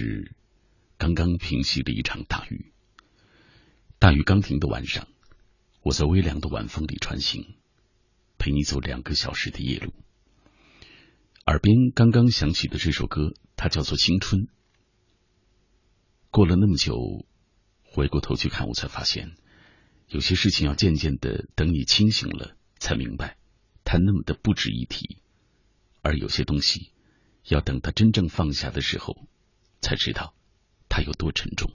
是刚刚平息了一场大雨，大雨刚停的晚上，我在微凉的晚风里穿行，陪你走两个小时的夜路。耳边刚刚响起的这首歌，它叫做《青春》。过了那么久，回过头去看，我才发现，有些事情要渐渐的等你清醒了才明白，它那么的不值一提；而有些东西。要等他真正放下的时候，才知道它有多沉重。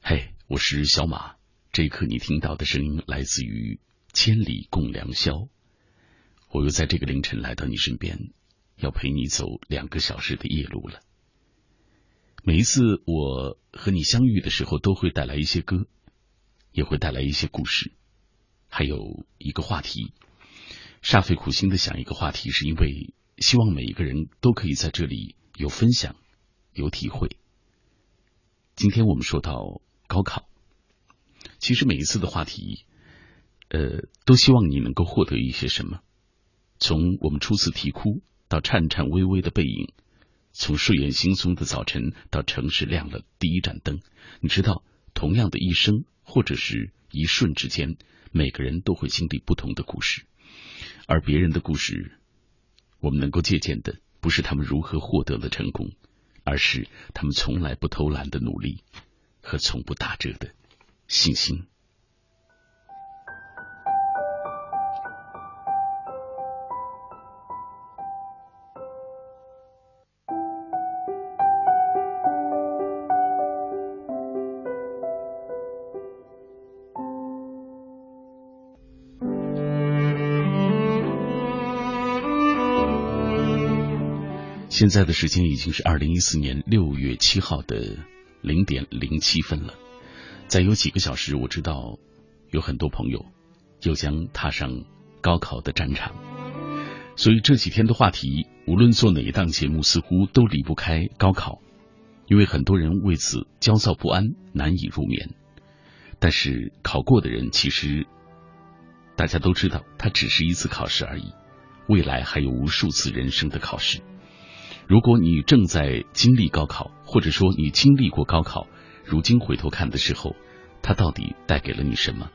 嘿，我是小马，这一刻你听到的声音来自于千里共良宵。我又在这个凌晨来到你身边，要陪你走两个小时的夜路了。每一次我和你相遇的时候，都会带来一些歌，也会带来一些故事，还有一个话题。煞费苦心的想一个话题，是因为希望每一个人都可以在这里有分享、有体会。今天我们说到高考，其实每一次的话题，呃，都希望你能够获得一些什么。从我们初次啼哭到颤颤巍巍的背影。从睡眼惺忪的早晨到城市亮了第一盏灯，你知道，同样的一生或者是一瞬之间，每个人都会经历不同的故事，而别人的故事，我们能够借鉴的不是他们如何获得了成功，而是他们从来不偷懒的努力和从不打折的信心。现在的时间已经是二零一四年六月七号的零点零七分了。再有几个小时，我知道有很多朋友又将踏上高考的战场。所以这几天的话题，无论做哪一档节目，似乎都离不开高考，因为很多人为此焦躁不安，难以入眠。但是考过的人，其实大家都知道，它只是一次考试而已，未来还有无数次人生的考试。如果你正在经历高考，或者说你经历过高考，如今回头看的时候，它到底带给了你什么？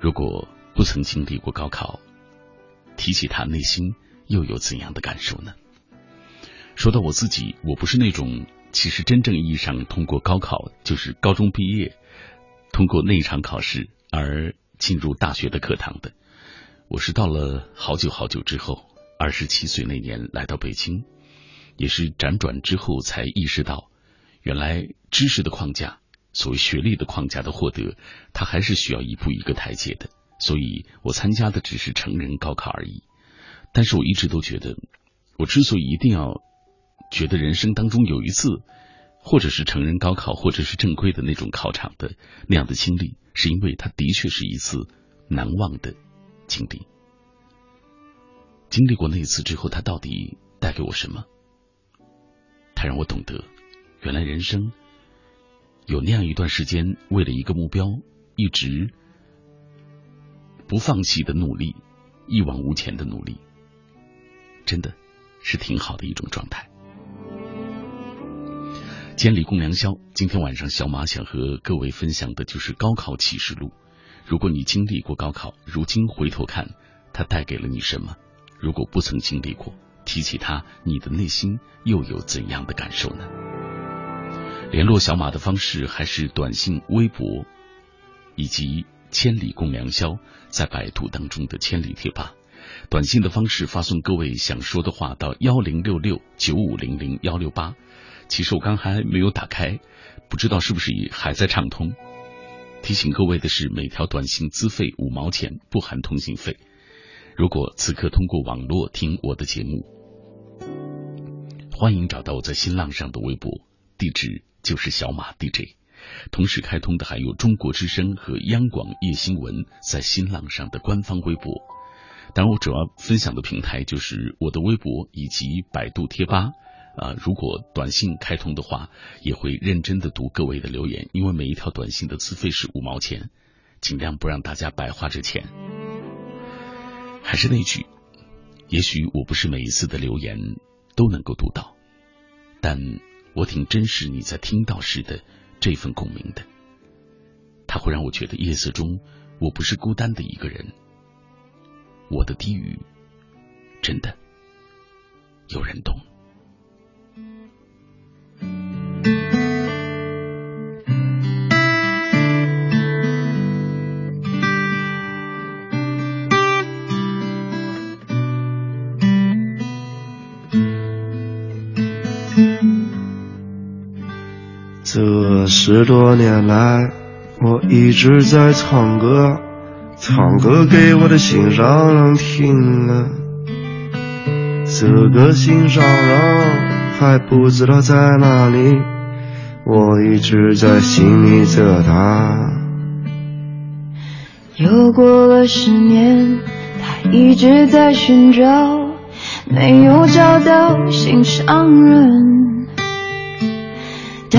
如果不曾经历过高考，提起它，内心又有怎样的感受呢？说到我自己，我不是那种其实真正意义上通过高考，就是高中毕业，通过那一场考试而进入大学的课堂的。我是到了好久好久之后。二十七岁那年来到北京，也是辗转之后才意识到，原来知识的框架，所谓学历的框架的获得，它还是需要一步一个台阶的。所以我参加的只是成人高考而已。但是我一直都觉得，我之所以一定要觉得人生当中有一次，或者是成人高考，或者是正规的那种考场的那样的经历，是因为它的确是一次难忘的经历。经历过那一次之后，他到底带给我什么？他让我懂得，原来人生有那样一段时间，为了一个目标，一直不放弃的努力，一往无前的努力，真的是挺好的一种状态。千里共良宵，今天晚上小马想和各位分享的就是高考启示录。如果你经历过高考，如今回头看，它带给了你什么？如果不曾经历过，提起他，你的内心又有怎样的感受呢？联络小马的方式还是短信、微博，以及“千里共良宵”在百度当中的千里贴吧。短信的方式发送各位想说的话到幺零六六九五零零幺六八。其实我刚还没有打开，不知道是不是也还在畅通。提醒各位的是，每条短信资费五毛钱，不含通信费。如果此刻通过网络听我的节目，欢迎找到我在新浪上的微博，地址就是小马 DJ。同时开通的还有中国之声和央广夜新闻在新浪上的官方微博。当然，我主要分享的平台就是我的微博以及百度贴吧。啊，如果短信开通的话，也会认真的读各位的留言，因为每一条短信的资费是五毛钱，尽量不让大家白花这钱。还是那句，也许我不是每一次的留言都能够读到，但我挺珍视你在听到时的这份共鸣的。它会让我觉得夜色中我不是孤单的一个人，我的低语真的有人懂。这十多年来，我一直在唱歌，唱歌给我的心上人听啊。这个心上人还不知道在哪里，我一直在心里着他。又过了十年，他一直在寻找，没有找到心上人。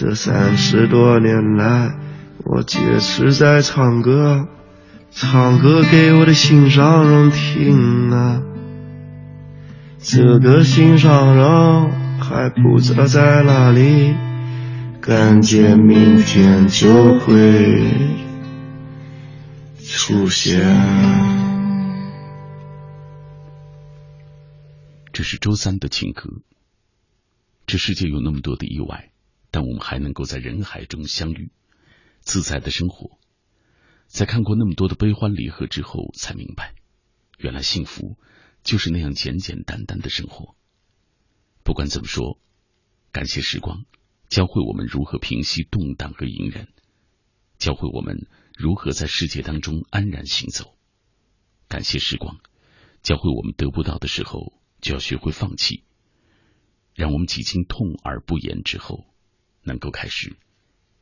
这三十多年来，我坚持在唱歌，唱歌给我的心上人听啊。这个心上人还不知道在哪里，感觉明天就会出现。这是周三的情歌。这世界有那么多的意外。但我们还能够在人海中相遇，自在的生活。在看过那么多的悲欢离合之后，才明白，原来幸福就是那样简简单单的生活。不管怎么说，感谢时光，教会我们如何平息动荡和隐忍，教会我们如何在世界当中安然行走。感谢时光，教会我们得不到的时候就要学会放弃，让我们几经痛而不言之后。能够开始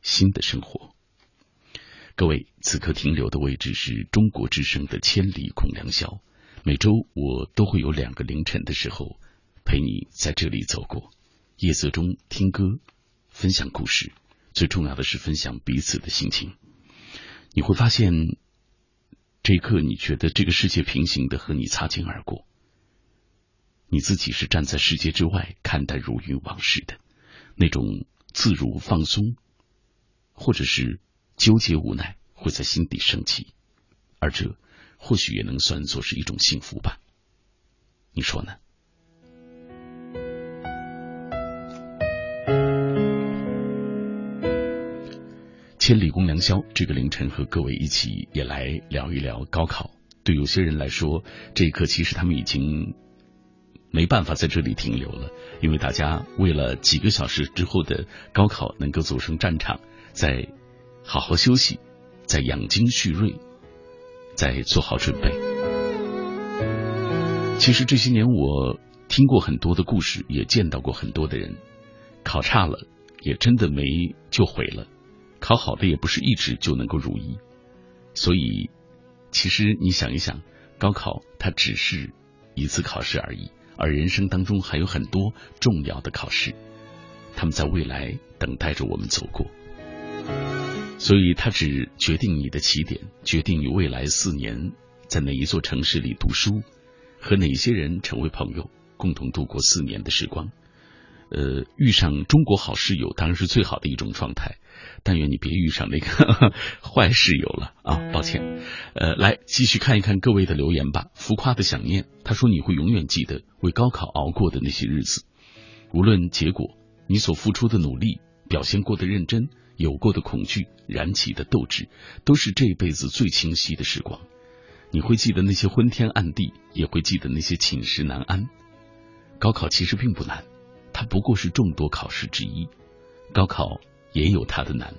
新的生活。各位，此刻停留的位置是中国之声的《千里孔良宵》。每周我都会有两个凌晨的时候陪你在这里走过，夜色中听歌，分享故事，最重要的是分享彼此的心情。你会发现，这一刻你觉得这个世界平行的和你擦肩而过，你自己是站在世界之外看待如云往事的那种。自如放松或者是纠结无奈会在心底升起。而这或许也能算作是一种幸福吧。你说呢？千里共良宵这个凌晨和各位一起也来聊一聊高考。对有些人来说这一刻其实他们已经没办法在这里停留了，因为大家为了几个小时之后的高考能够走上战场，在好好休息，在养精蓄锐，在做好准备。其实这些年我听过很多的故事，也见到过很多的人，考差了也真的没就毁了，考好的也不是一直就能够如意，所以。其实你想一想，高考它只是一次考试而已，而人生当中还有很多重要的考试，他们在未来等待着我们走过。所以，它只决定你的起点，决定你未来四年在哪一座城市里读书，和哪些人成为朋友，共同度过四年的时光。呃，遇上中国好室友当然是最好的一种状态。但愿你别遇上那个 坏室友了啊！抱歉，呃，来继续看一看各位的留言吧。浮夸的想念，他说你会永远记得为高考熬过的那些日子，无论结果，你所付出的努力，表现过的认真，有过的恐惧，燃起的斗志，都是这辈子最清晰的时光。你会记得那些昏天暗地，也会记得那些寝食难安。高考其实并不难，它不过是众多考试之一。高考。也有它的难，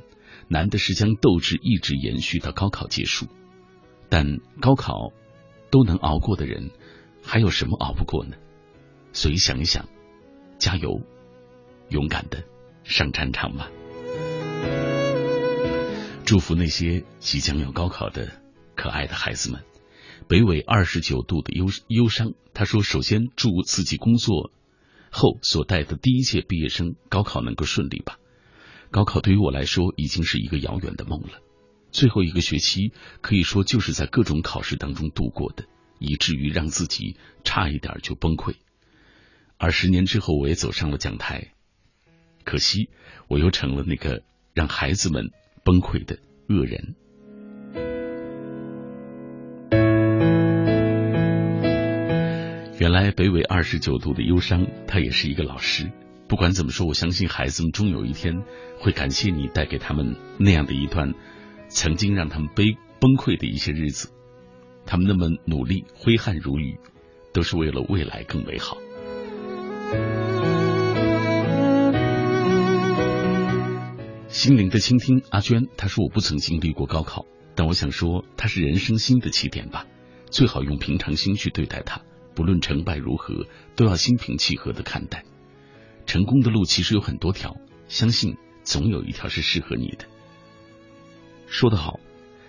难的是将斗志一直延续到高考结束。但高考都能熬过的人，还有什么熬不过呢？所以想一想，加油，勇敢的上战场吧！祝福那些即将要高考的可爱的孩子们。北纬二十九度的忧忧伤，他说：“首先祝自己工作后所带的第一届毕业生高考能够顺利吧。”高考对于我来说已经是一个遥远的梦了，最后一个学期可以说就是在各种考试当中度过的，以至于让自己差一点就崩溃。而十年之后，我也走上了讲台，可惜我又成了那个让孩子们崩溃的恶人。原来北纬二十九度的忧伤，他也是一个老师。不管怎么说，我相信孩子们终有一天会感谢你带给他们那样的一段曾经让他们悲崩溃的一些日子。他们那么努力，挥汗如雨，都是为了未来更美好。心灵的倾听，阿娟，她说我不曾经历过高考，但我想说，它是人生新的起点吧。最好用平常心去对待它，不论成败如何，都要心平气和的看待。成功的路其实有很多条，相信总有一条是适合你的。说得好，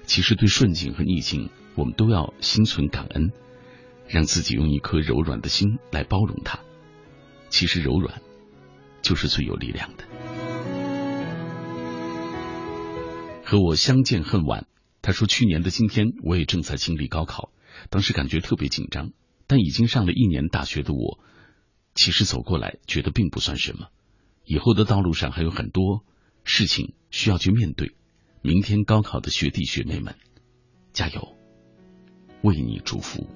其实对顺境和逆境，我们都要心存感恩，让自己用一颗柔软的心来包容它。其实柔软就是最有力量的。和我相见恨晚，他说去年的今天我也正在经历高考，当时感觉特别紧张，但已经上了一年大学的我。其实走过来，觉得并不算什么。以后的道路上还有很多事情需要去面对。明天高考的学弟学妹们，加油！为你祝福。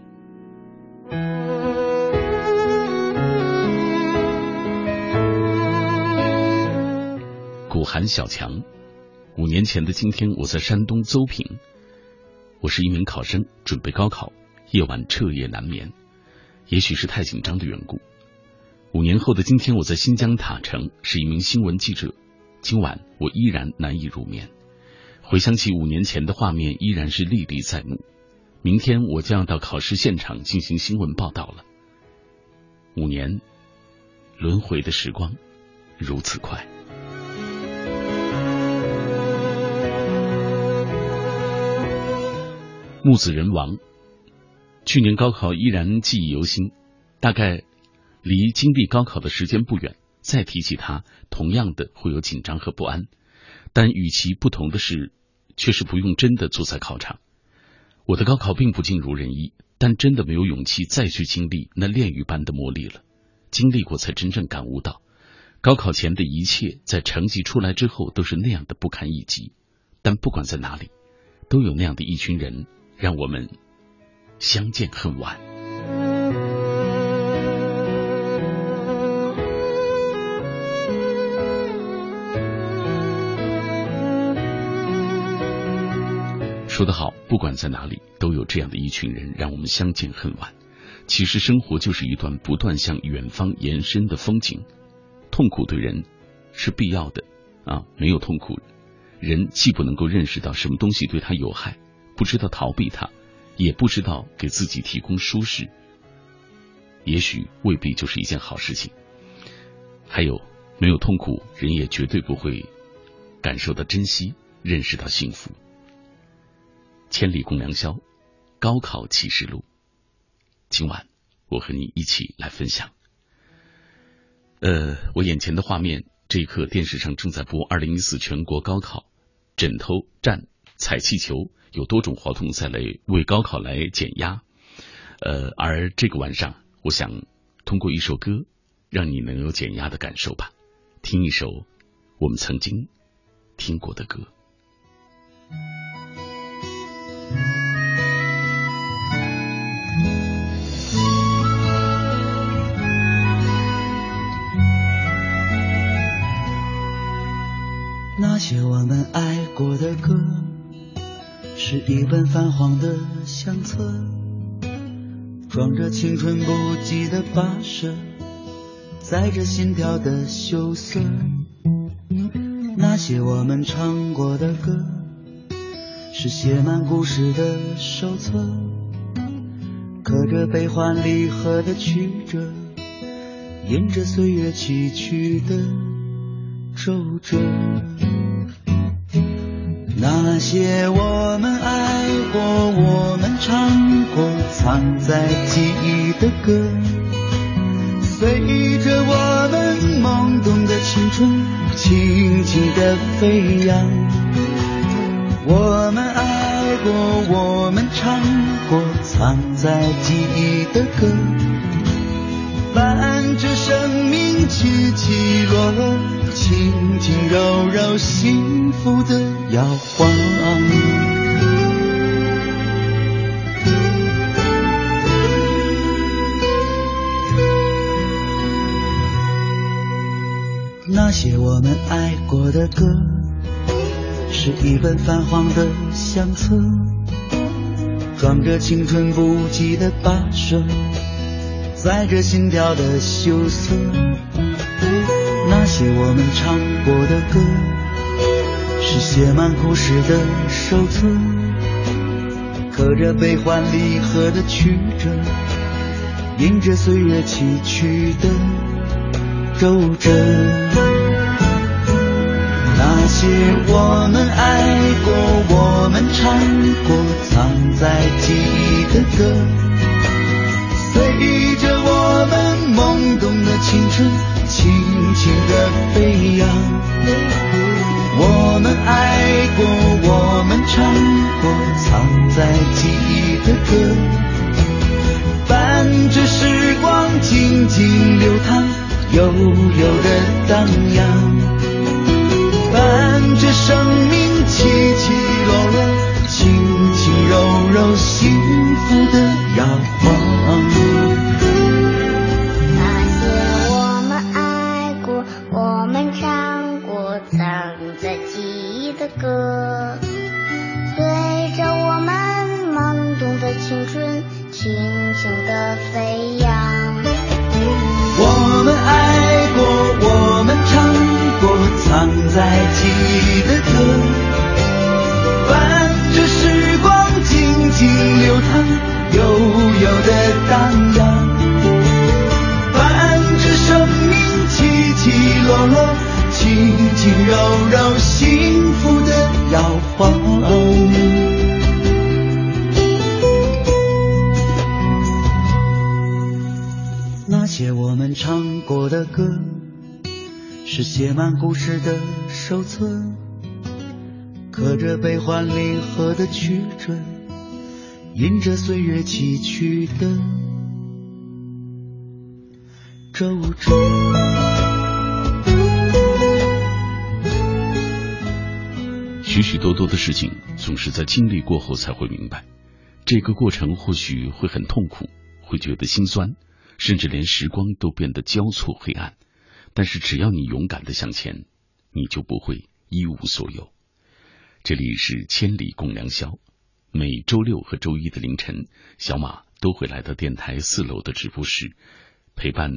古寒小强，五年前的今天，我在山东邹平，我是一名考生，准备高考，夜晚彻夜难眠，也许是太紧张的缘故。五年后的今天，我在新疆塔城是一名新闻记者。今晚我依然难以入眠，回想起五年前的画面，依然是历历在目。明天我将要到考试现场进行新闻报道了。五年轮回的时光如此快。木子人王，去年高考依然记忆犹新，大概。离经历高考的时间不远，再提起它，同样的会有紧张和不安。但与其不同的是，却是不用真的坐在考场。我的高考并不尽如人意，但真的没有勇气再去经历那炼狱般的磨砺了。经历过，才真正感悟到，高考前的一切，在成绩出来之后，都是那样的不堪一击。但不管在哪里，都有那样的一群人，让我们相见恨晚。说得好，不管在哪里，都有这样的一群人，让我们相见恨晚。其实生活就是一段不断向远方延伸的风景，痛苦对人是必要的啊，没有痛苦，人既不能够认识到什么东西对他有害，不知道逃避它，也不知道给自己提供舒适，也许未必就是一件好事情。还有，没有痛苦，人也绝对不会感受到珍惜，认识到幸福。千里共良宵，高考启示录。今晚我和你一起来分享。呃，我眼前的画面，这一刻电视上正在播二零一四全国高考，枕头战、踩气球，有多种活动在来为高考来减压。呃，而这个晚上，我想通过一首歌，让你能有减压的感受吧。听一首我们曾经听过的歌。那些我们爱过的歌，是一本泛黄的相册，装着青春不羁的跋涉，载着心跳的羞涩。那些我们唱过的歌，是写满故事的手册，刻着悲欢离合的曲折，印着岁月崎岖的皱褶。那些我们爱过、我们唱过、藏在记忆的歌，随着我们懵懂的青春，轻轻地飞扬。我们爱过、我们唱过、藏在记忆的歌，伴着生命起起落落，轻轻柔柔，幸福的摇晃。那些我们爱过的歌，是一本泛黄的相册，装着青春不羁的跋涉，载着心跳的羞涩。那些我们唱过的歌，是写满故事的手册，刻着悲欢离合的曲折，印着岁月崎岖的皱褶。那些我们爱过、我们唱过、藏在记忆的歌，随着我们懵懂的青春，轻轻地飞扬。我们爱过、我们唱过、藏在记忆的歌，伴着时光静静流淌，悠悠的荡漾。伴着生命起起落落，轻轻柔柔，幸福的摇晃。手册，刻着悲欢离合的曲折，印着岁月崎岖的皱褶。许许多多的事情，总是在经历过后才会明白。这个过程或许会很痛苦，会觉得心酸，甚至连时光都变得交错黑暗。但是只要你勇敢的向前，你就不会一无所有。这里是千里共良宵，每周六和周一的凌晨，小马都会来到电台四楼的直播室，陪伴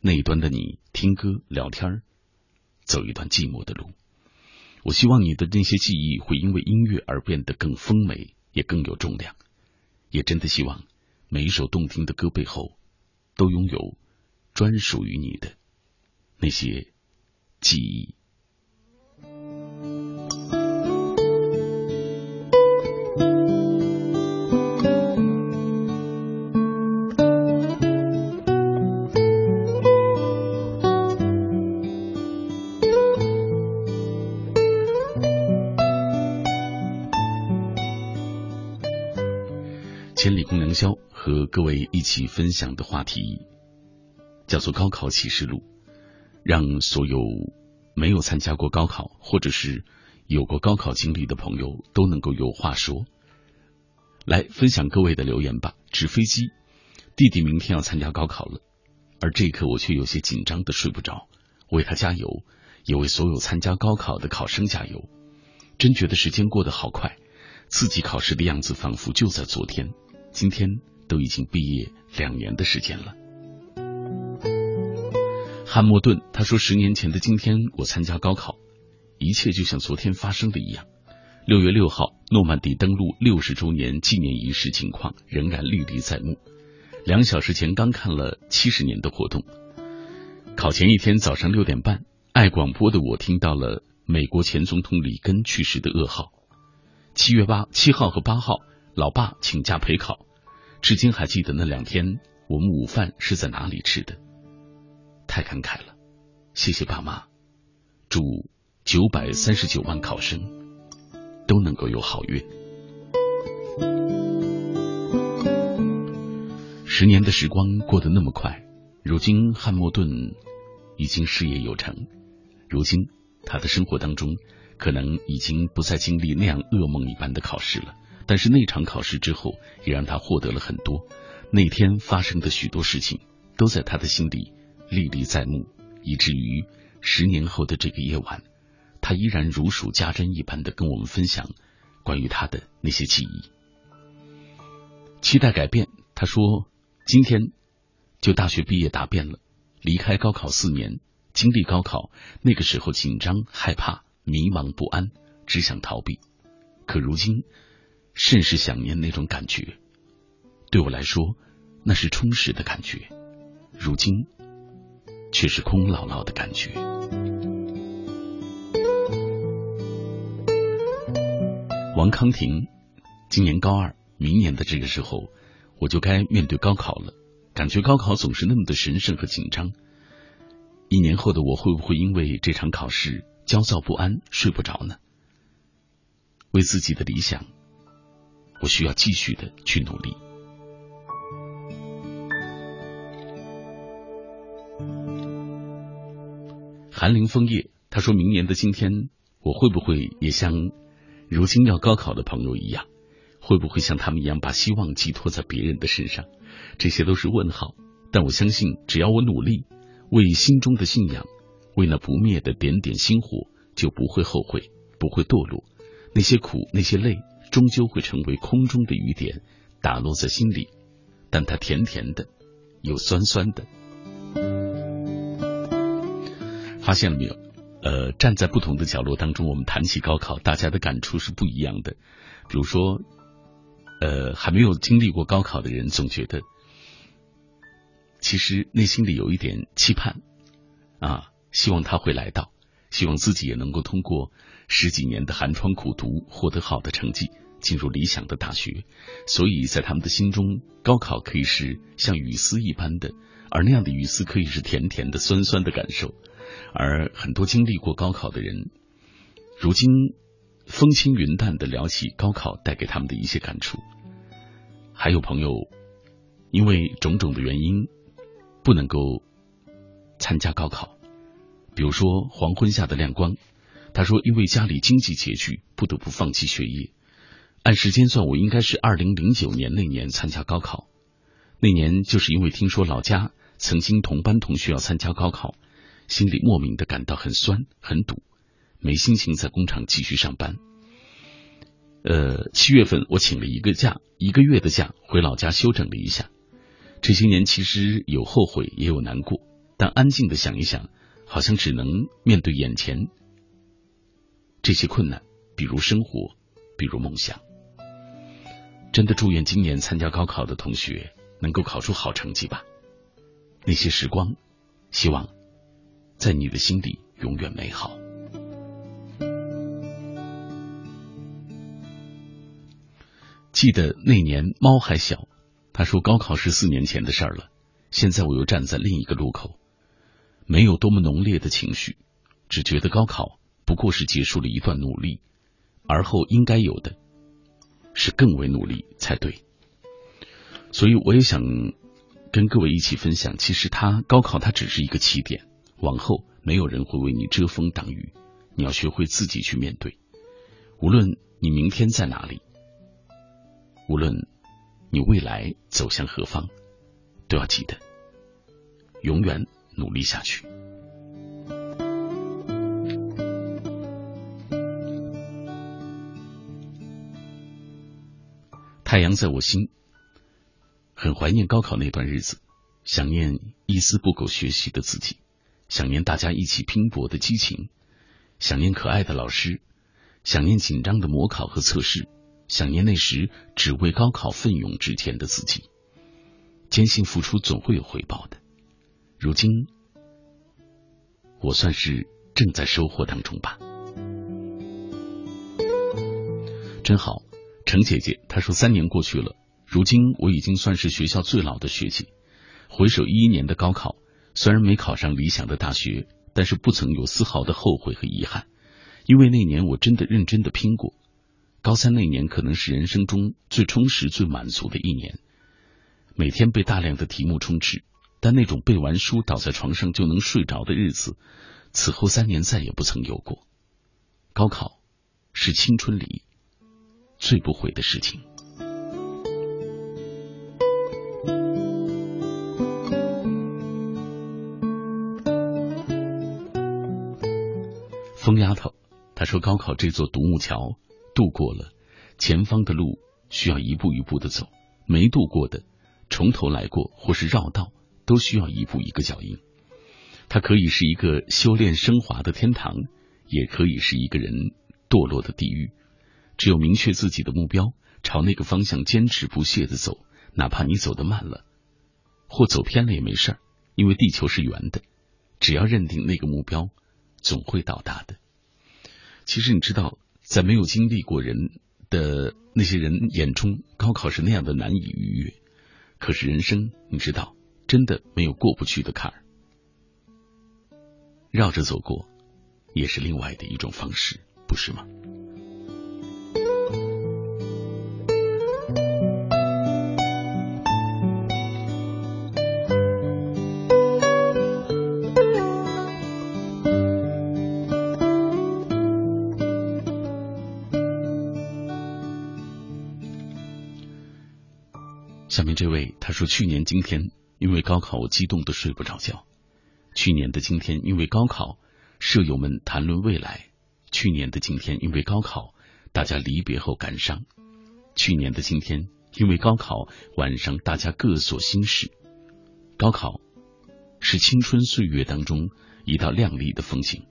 那一端的你听歌、聊天走一段寂寞的路。我希望你的那些记忆会因为音乐而变得更丰美，也更有重量。也真的希望每一首动听的歌背后，都拥有专属于你的那些记忆。各位一起分享的话题叫做高考启示录，让所有没有参加过高考或者是有过高考经历的朋友都能够有话说。来分享各位的留言吧。纸飞机，弟弟明天要参加高考了，而这一刻我却有些紧张的睡不着，为他加油，也为所有参加高考的考生加油。真觉得时间过得好快，自己考试的样子仿佛就在昨天。今天都已经毕业两年的时间了。汉默顿他说：“十年前的今天，我参加高考，一切就像昨天发生的一样。六月六号，诺曼底登陆六十周年纪念仪式情况仍然历历在目。两小时前刚看了七十年的活动。考前一天早上六点半，爱广播的我听到了美国前总统里根去世的噩耗。七月八七号和八号，老爸请假陪考。”至今还记得那两天我们午饭是在哪里吃的，太感慨了，谢谢爸妈，祝九百三十九万考生都能够有好运。十年的时光过得那么快，如今汉默顿已经事业有成，如今他的生活当中可能已经不再经历那样噩梦一般的考试了。但是那场考试之后，也让他获得了很多。那天发生的许多事情，都在他的心里历历在目，以至于十年后的这个夜晚，他依然如数家珍一般的跟我们分享关于他的那些记忆。期待改变，他说：“今天就大学毕业答辩了，离开高考四年，经历高考，那个时候紧张、害怕、迷茫不安，只想逃避。可如今。”甚是想念那种感觉，对我来说，那是充实的感觉。如今，却是空落落的感觉。王康婷，今年高二，明年的这个时候，我就该面对高考了。感觉高考总是那么的神圣和紧张。一年后的我，会不会因为这场考试焦躁不安、睡不着呢？为自己的理想。我需要继续的去努力。寒林枫叶，他说明年的今天，我会不会也像如今要高考的朋友一样，会不会像他们一样把希望寄托在别人的身上？这些都是问号。但我相信，只要我努力，为心中的信仰，为那不灭的点点星火，就不会后悔，不会堕落。那些苦，那些累。终究会成为空中的雨点，打落在心里，但它甜甜的，又酸酸的。发现了没有？呃，站在不同的角落当中，我们谈起高考，大家的感触是不一样的。比如说，呃，还没有经历过高考的人，总觉得其实内心里有一点期盼啊，希望他会来到，希望自己也能够通过。十几年的寒窗苦读，获得好的成绩，进入理想的大学，所以在他们的心中，高考可以是像雨丝一般的，而那样的雨丝可以是甜甜的、酸酸的感受。而很多经历过高考的人，如今风轻云淡的聊起高考带给他们的一些感触。还有朋友因为种种的原因不能够参加高考，比如说黄昏下的亮光。他说：“因为家里经济拮据，不得不放弃学业。按时间算，我应该是二零零九年那年参加高考。那年就是因为听说老家曾经同班同学要参加高考，心里莫名的感到很酸很堵，没心情在工厂继续上班。呃，七月份我请了一个假，一个月的假，回老家休整了一下。这些年其实有后悔，也有难过，但安静的想一想，好像只能面对眼前这些困难，比如生活，比如梦想。真的祝愿今年参加高考的同学能够考出好成绩吧。那些时光，希望在你的心里永远美好。记得那年猫还小，他说高考是四年前的事儿了。现在我又站在另一个路口，没有多么浓烈的情绪，只觉得高考不过是结束了一段努力，而后应该有的是更为努力才对。所以我也想跟各位一起分享，其实他高考它只是一个起点，往后没有人会为你遮风挡雨，你要学会自己去面对。无论你明天在哪里。无论你未来走向何方，都要记得永远努力下去。太阳在我心，很怀念高考那段日子，想念一丝不苟学习的自己，想念大家一起拼搏的激情，想念可爱的老师，想念紧张的模考和测试。想念那时只为高考奋勇直前的自己，坚信付出总会有回报的。如今，我算是正在收获当中吧。真好，程姐姐她说三年过去了，如今我已经算是学校最老的学姐。回首一一年的高考，虽然没考上理想的大学，但是不曾有丝毫的后悔和遗憾，因为那年我真的认真的拼过。高三那年可能是人生中最充实、最满足的一年，每天被大量的题目充斥，但那种背完书倒在床上就能睡着的日子，此后三年再也不曾有过。高考是青春里最不悔的事情。疯丫头，她说：“高考这座独木桥。”渡过了，前方的路需要一步一步的走；没渡过的，从头来过或是绕道，都需要一步一个脚印。它可以是一个修炼升华的天堂，也可以是一个人堕落的地狱。只有明确自己的目标，朝那个方向坚持不懈的走，哪怕你走得慢了，或走偏了也没事儿，因为地球是圆的。只要认定那个目标，总会到达的。其实你知道。在没有经历过人的那些人眼中，高考是那样的难以逾越。可是人生，你知道，真的没有过不去的坎儿，绕着走过，也是另外的一种方式，不是吗？他说：“去年今天因为高考，我激动的睡不着觉。去年的今天因为高考，舍友们谈论未来。去年的今天因为高考，大家离别后感伤。去年的今天因为高考，晚上大家各所心事。高考是青春岁月当中一道亮丽的风景。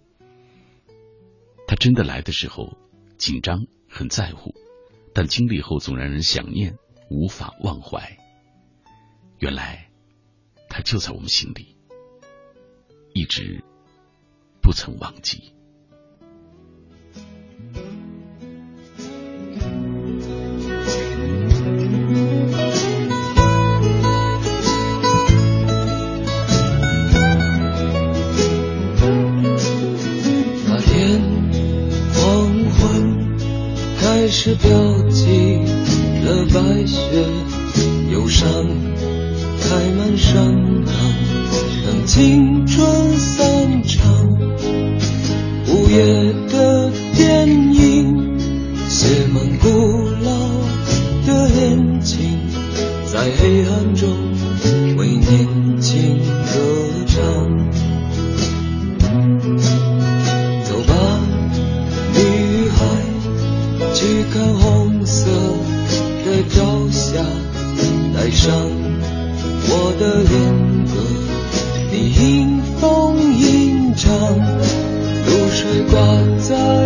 他真的来的时候紧张，很在乎，但经历后总让人想念。”无法忘怀，原来他就在我们心里，一直不曾忘记。那天黄昏开始标记。了白雪，忧伤开满山岗，让青春散场。午夜的电影，写满古老的恋情，在黑暗中为年轻歌唱。走吧，女孩，去看红色的朝霞，带上。的脸颊，你迎风吟唱，露水挂在。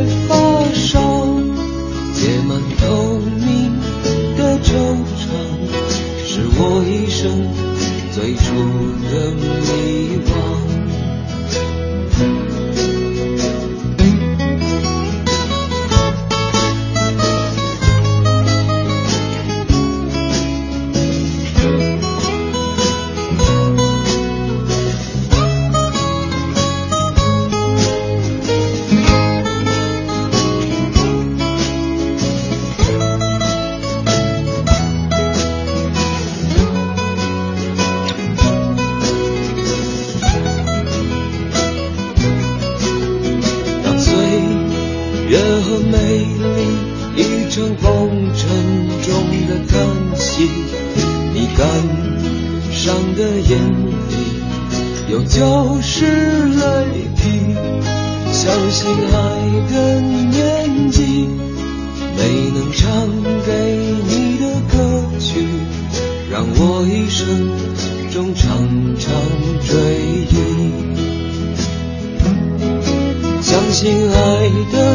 Creator.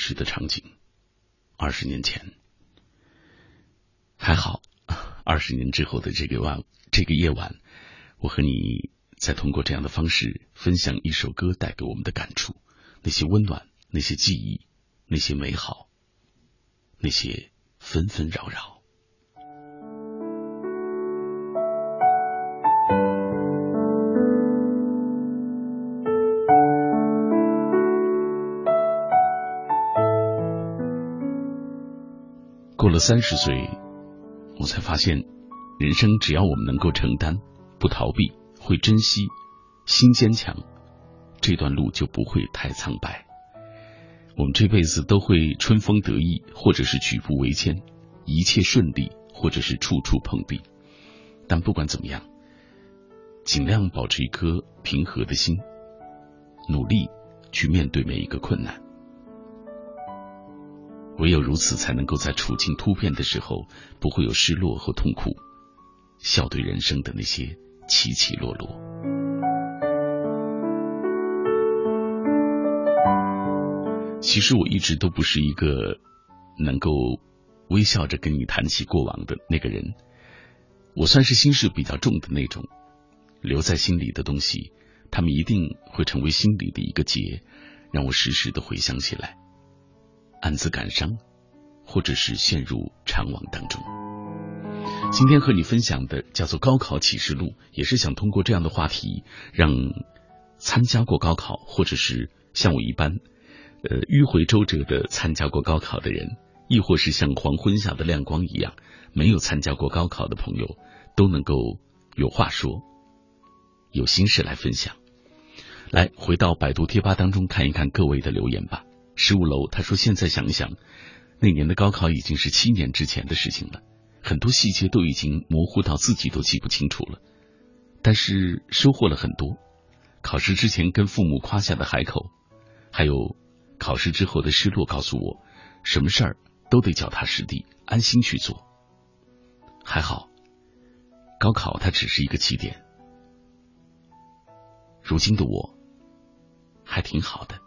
时的场景，二十年前还好，二十年之后的这个晚，这个夜晚，我和你再通过这样的方式分享一首歌带给我们的感触，那些温暖，那些记忆，那些美好，那些纷纷扰扰。过了三十岁，我才发现，人生只要我们能够承担，不逃避，会珍惜，心坚强，这段路就不会太苍白。我们这辈子都会春风得意，或者是举步维艰，一切顺利，或者是处处碰壁。但不管怎么样，尽量保持一颗平和的心，努力去面对每一个困难。唯有如此，才能够在处境突变的时候，不会有失落和痛苦，笑对人生的那些起起落落。其实我一直都不是一个能够微笑着跟你谈起过往的那个人，我算是心事比较重的那种，留在心里的东西，他们一定会成为心里的一个结，让我时时的回想起来。暗自感伤，或者是陷入长往当中。今天和你分享的叫做《高考启示录》，也是想通过这样的话题，让参加过高考，或者是像我一般，呃，迂回周折的参加过高考的人，亦或是像黄昏下的亮光一样，没有参加过高考的朋友，都能够有话说，有心事来分享。来，回到百度贴吧当中看一看各位的留言吧。十五楼，他说：“现在想一想，那年的高考已经是七年之前的事情了，很多细节都已经模糊到自己都记不清楚了。但是收获了很多，考试之前跟父母夸下的海口，还有考试之后的失落，告诉我，什么事儿都得脚踏实地，安心去做。还好，高考它只是一个起点。如今的我，还挺好的。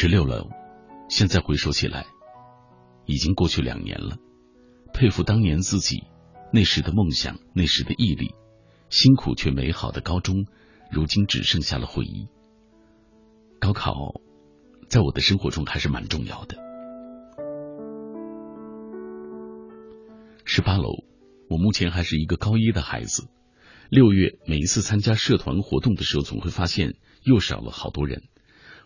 十六了，现在回首起来，已经过去两年了。佩服当年自己那时的梦想，那时的毅力，辛苦却美好的高中，如今只剩下了回忆。高考在我的生活中还是蛮重要的。十八楼，我目前还是一个高一的孩子。六月每一次参加社团活动的时候，总会发现又少了好多人。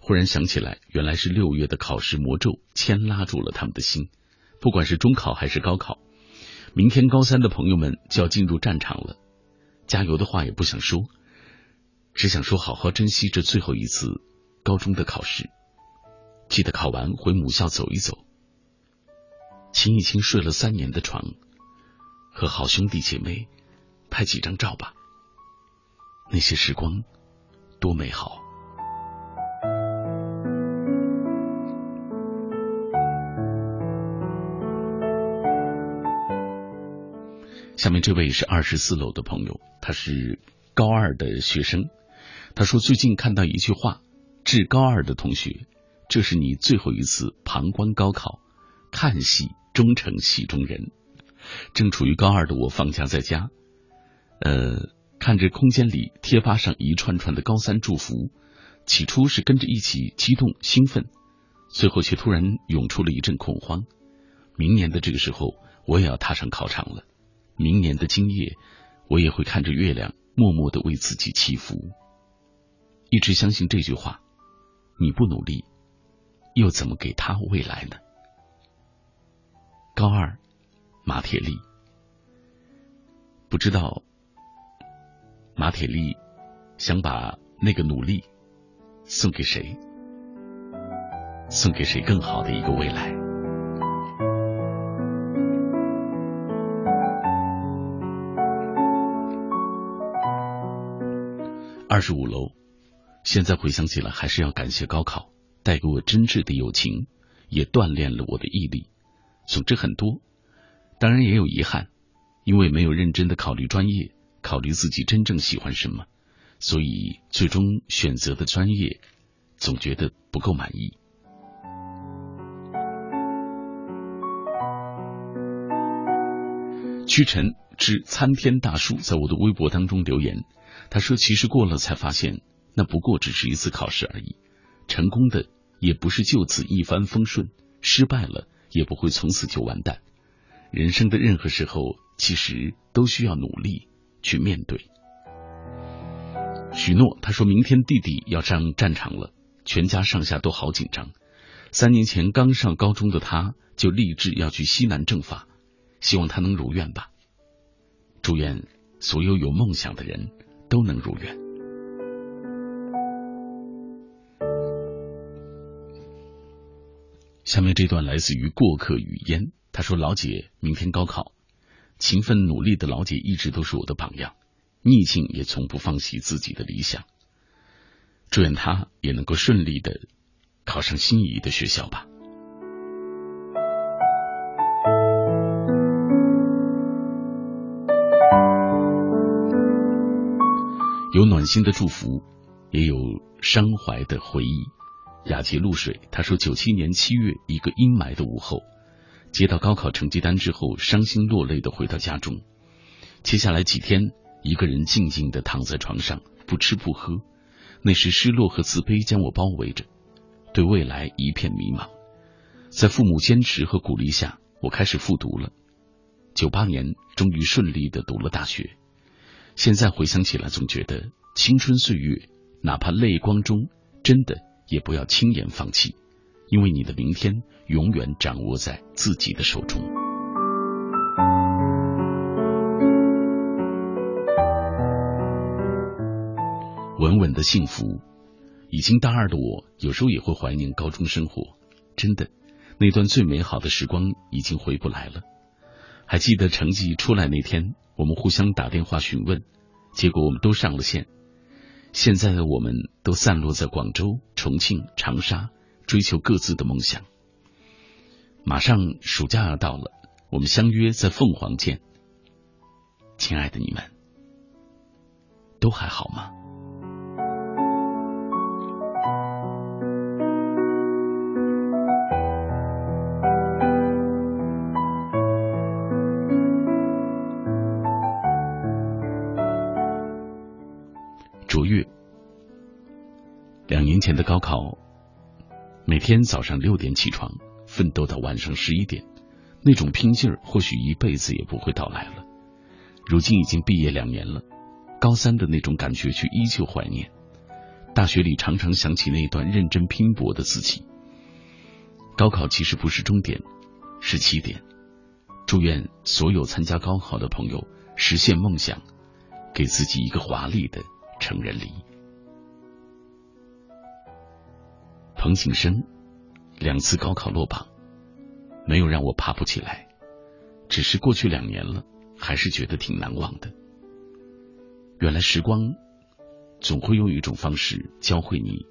忽然想起来，原来是六月的考试魔咒牵拉住了他们的心。不管是中考还是高考，明天高三的朋友们就要进入战场了。加油的话也不想说，只想说好好珍惜这最后一次高中的考试。记得考完回母校走一走，亲一亲睡了三年的床，和好兄弟姐妹拍几张照吧。那些时光多美好。下面这位是二十四楼的朋友，他是高二的学生。他说最近看到一句话：“致高二的同学，这是你最后一次旁观高考，看戏终成戏中人。”正处于高二的我，放假在家，呃，看着空间里贴吧上一串串的高三祝福，起初是跟着一起激动兴奋，最后却突然涌出了一阵恐慌。明年的这个时候，我也要踏上考场了。明年的今夜，我也会看着月亮，默默的为自己祈福。一直相信这句话：你不努力，又怎么给他未来呢？高二，马铁力，不知道马铁力想把那个努力送给谁？送给谁更好的一个未来？二十五楼，现在回想起来，还是要感谢高考，带给我真挚的友情，也锻炼了我的毅力。总之很多，当然也有遗憾，因为没有认真的考虑专业，考虑自己真正喜欢什么，所以最终选择的专业总觉得不够满意。屈臣之参天大树在我的微博当中留言。他说：“其实过了才发现，那不过只是一次考试而已。成功的也不是就此一帆风顺，失败了也不会从此就完蛋。人生的任何时候，其实都需要努力去面对。”许诺他说明天弟弟要上战场了，全家上下都好紧张。三年前刚上高中的他，就立志要去西南政法，希望他能如愿吧。祝愿所有有梦想的人。都能如愿。下面这段来自于过客语嫣，他说：“老姐，明天高考，勤奋努力的老姐一直都是我的榜样，逆境也从不放弃自己的理想。祝愿她也能够顺利的考上心仪的学校吧。”有暖心的祝福，也有伤怀的回忆。雅洁露水，他说：九七年七月，一个阴霾的午后，接到高考成绩单之后，伤心落泪的回到家中。接下来几天，一个人静静的躺在床上，不吃不喝。那时失落和自卑将我包围着，对未来一片迷茫。在父母坚持和鼓励下，我开始复读了。九八年，终于顺利的读了大学。现在回想起来，总觉得青春岁月，哪怕泪光中，真的也不要轻言放弃，因为你的明天永远掌握在自己的手中。稳稳的幸福，已经大二的我，有时候也会怀念高中生活。真的，那段最美好的时光已经回不来了。还记得成绩出来那天。我们互相打电话询问，结果我们都上了线。现在的我们都散落在广州、重庆、长沙，追求各自的梦想。马上暑假要到了，我们相约在凤凰见。亲爱的你们，都还好吗？两年前的高考，每天早上六点起床，奋斗到晚上十一点，那种拼劲儿或许一辈子也不会到来了。如今已经毕业两年了，高三的那种感觉却依旧怀念。大学里常常想起那段认真拼搏的自己。高考其实不是终点，是起点。祝愿所有参加高考的朋友实现梦想，给自己一个华丽的。成人礼。彭景生两次高考落榜，没有让我爬不起来，只是过去两年了，还是觉得挺难忘的。原来时光总会用一种方式教会你，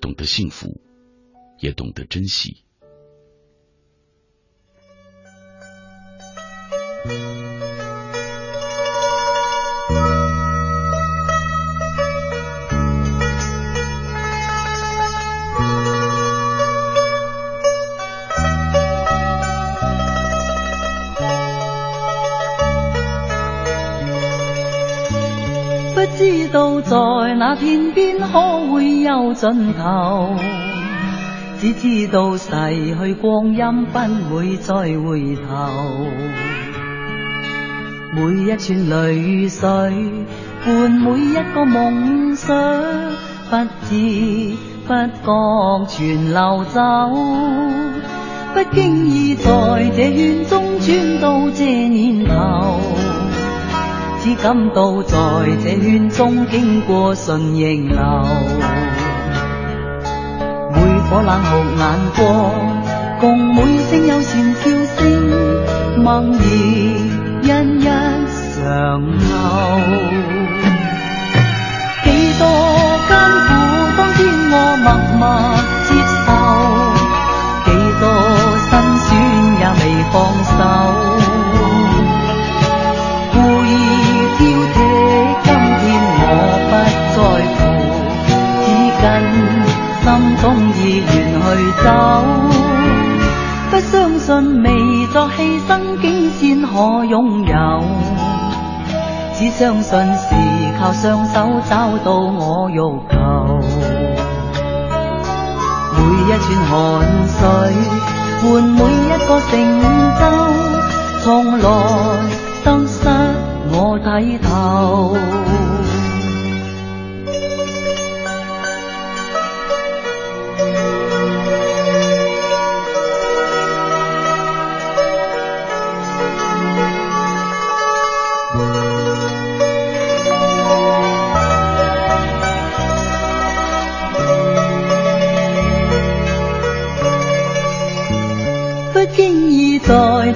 懂得幸福，也懂得珍惜。知道在那天边可会有尽头？只知道逝去光阴不会再回头。每一串泪水伴每一个梦想，不知不觉全流走。不经意在这圈中转到这年头。只感到在这圈中经过顺逆流，每颗冷酷眼光，共每声友善笑声，梦儿一一常留。几多艰苦，当天我默默自愿去走，不相信未作牺牲竟先可拥有，只相信是靠双手找到我欲求。每一串汗水换每一个成就，从来得失我睇透。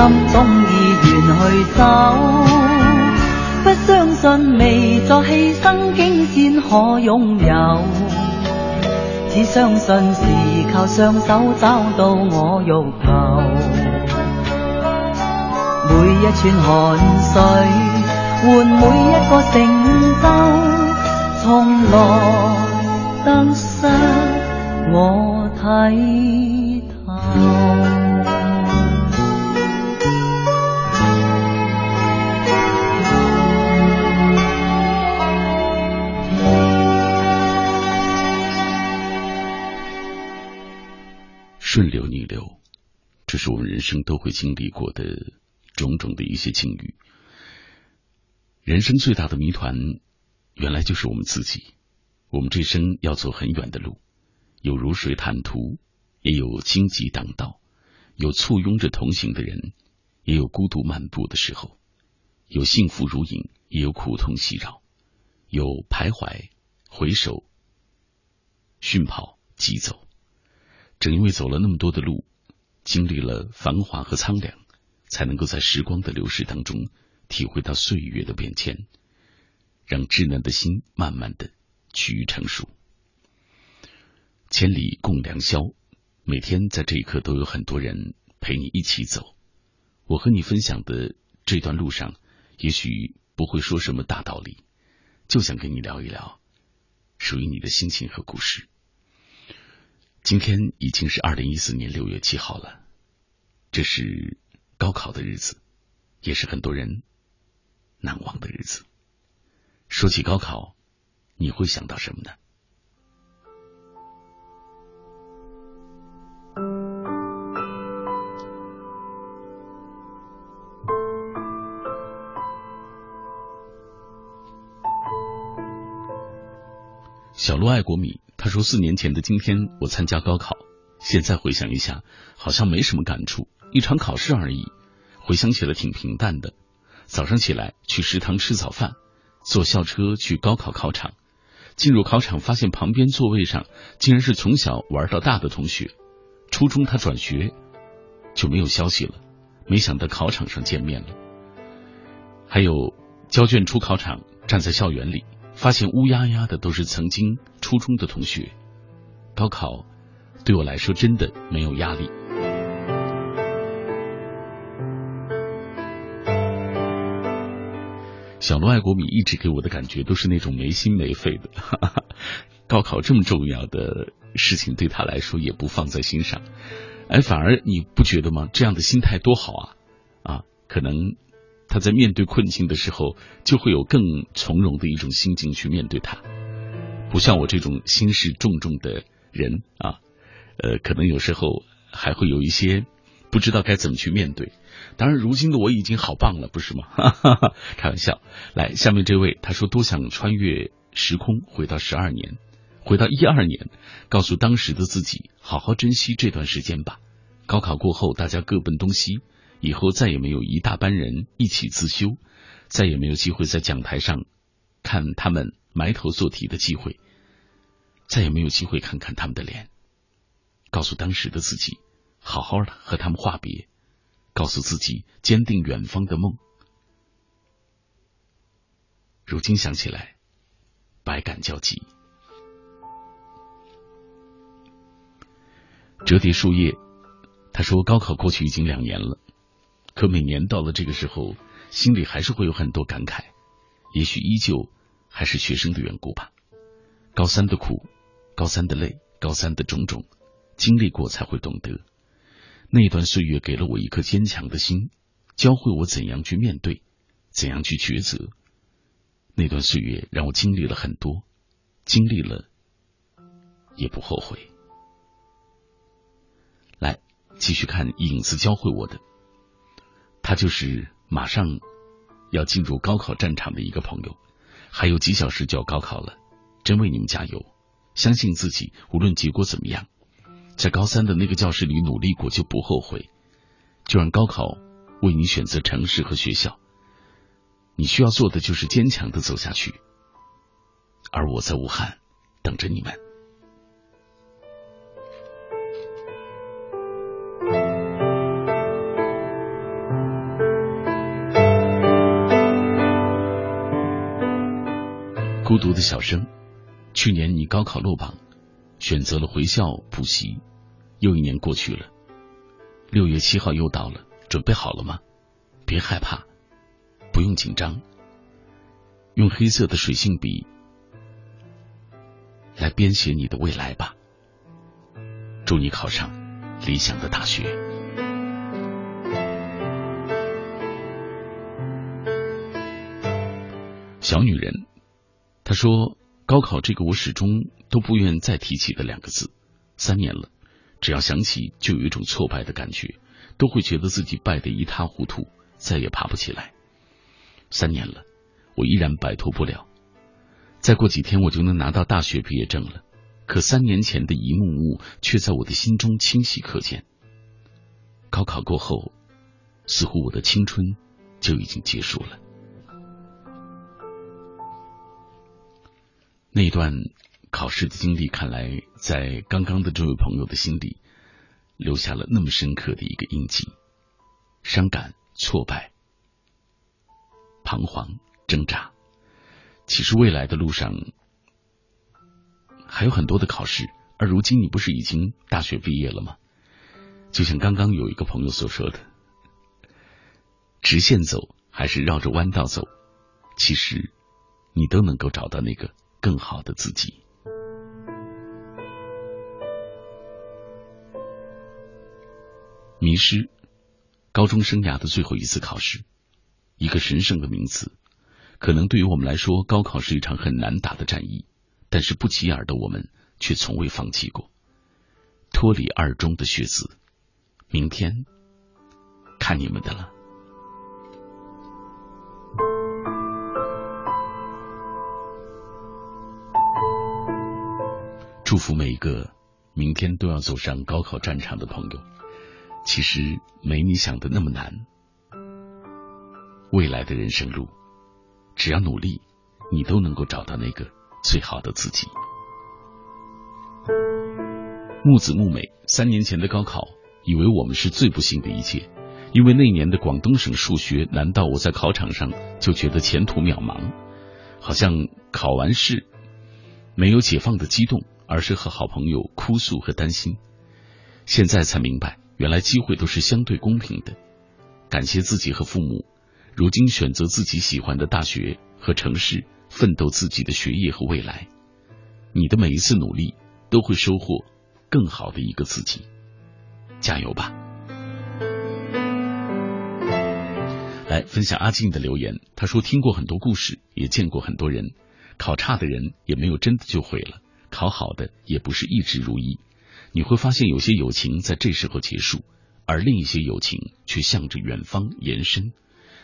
心中意愿去走。不相信未作牺牲，竟先可拥有，只相信是靠双手找到我欲求。每一串汗水。换每一个成就，从来得失我睇这是我们人生都会经历过的种种的一些境遇。人生最大的谜团，原来就是我们自己。我们这生要走很远的路，有如水坦途，也有荆棘挡道，有簇拥着同行的人，也有孤独漫步的时候，有幸福如影，也有苦痛袭扰，有徘徊、回首、迅跑、疾走。正因为走了那么多的路，经历了繁华和苍凉，才能够在时光的流逝当中体会到岁月的变迁，让稚嫩的心慢慢的趋于成熟。千里共良宵，每天在这一刻都有很多人陪你一起走。我和你分享的这段路上，也许不会说什么大道理，就想跟你聊一聊属于你的心情和故事。今天已经是二零一四年六月七号了，这是高考的日子，也是很多人难忘的日子。说起高考，你会想到什么呢？小鹿爱国米。他说：“四年前的今天，我参加高考。现在回想一下，好像没什么感触，一场考试而已。回想起来挺平淡的。早上起来去食堂吃早饭，坐校车去高考考场。进入考场，发现旁边座位上竟然是从小玩到大的同学。初中他转学，就没有消息了。没想到考场上见面了。还有交卷出考场，站在校园里。”发现乌压压的都是曾经初中的同学，高考对我来说真的没有压力。小罗爱国米一直给我的感觉都是那种没心没肺的，高考这么重要的事情对他来说也不放在心上，哎，反而你不觉得吗？这样的心态多好啊！啊，可能。他在面对困境的时候，就会有更从容的一种心境去面对它，不像我这种心事重重的人啊，呃，可能有时候还会有一些不知道该怎么去面对。当然，如今的我已经好棒了，不是吗？开玩笑。来，下面这位他说多想穿越时空，回到十二年，回到一二年，告诉当时的自己，好好珍惜这段时间吧。高考过后，大家各奔东西。以后再也没有一大班人一起自修，再也没有机会在讲台上看他们埋头做题的机会，再也没有机会看看他们的脸，告诉当时的自己，好好的和他们话别，告诉自己坚定远方的梦。如今想起来，百感交集。折叠树叶，他说高考过去已经两年了。可每年到了这个时候，心里还是会有很多感慨，也许依旧还是学生的缘故吧。高三的苦，高三的累，高三的种种，经历过才会懂得。那段岁月给了我一颗坚强的心，教会我怎样去面对，怎样去抉择。那段岁月让我经历了很多，经历了也不后悔。来，继续看影子教会我的。他就是马上要进入高考战场的一个朋友，还有几小时就要高考了，真为你们加油！相信自己，无论结果怎么样，在高三的那个教室里努力过就不后悔。就让高考为你选择城市和学校，你需要做的就是坚强的走下去。而我在武汉等着你们。孤独的小生，去年你高考落榜，选择了回校补习，又一年过去了，六月七号又到了，准备好了吗？别害怕，不用紧张，用黑色的水性笔来编写你的未来吧。祝你考上理想的大学。小女人。他说：“高考这个我始终都不愿再提起的两个字，三年了，只要想起就有一种挫败的感觉，都会觉得自己败得一塌糊涂，再也爬不起来。三年了，我依然摆脱不了。再过几天我就能拿到大学毕业证了，可三年前的一幕幕却在我的心中清晰可见。高考过后，似乎我的青春就已经结束了。那段考试的经历，看来在刚刚的这位朋友的心里留下了那么深刻的一个印记：伤感、挫败、彷徨、挣扎。其实未来的路上还有很多的考试，而如今你不是已经大学毕业了吗？就像刚刚有一个朋友所说的，直线走还是绕着弯道走，其实你都能够找到那个更好的自己。迷失，高中生涯的最后一次考试，一个神圣的名词，可能对于我们来说，高考是一场很难打的战役，但是不起眼的我们却从未放弃过。脱离二中的学子。明天看你们的了。祝福每一个明天都要走上高考战场的朋友。其实没你想的那么难。未来的人生路，只要努力，你都能够找到那个最好的自己。木子木美，三年前的高考。以为我们是最不幸的一届，因为那年的广东省数学难道我在考场上就觉得前途渺茫？好像考完试没有解放的激动，而是和好朋友哭诉和担心。现在才明白，原来机会都是相对公平的。感谢自己和父母，如今选择自己喜欢的大学和城市，奋斗自己的学业和未来。你的每一次努力都会收获更好的一个自己。加油吧！来分享阿静的留言，他说听过很多故事，也见过很多人，考差的人也没有真的就毁了，考好的也不是一直如意。你会发现有些友情在这时候结束，而另一些友情却向着远方延伸。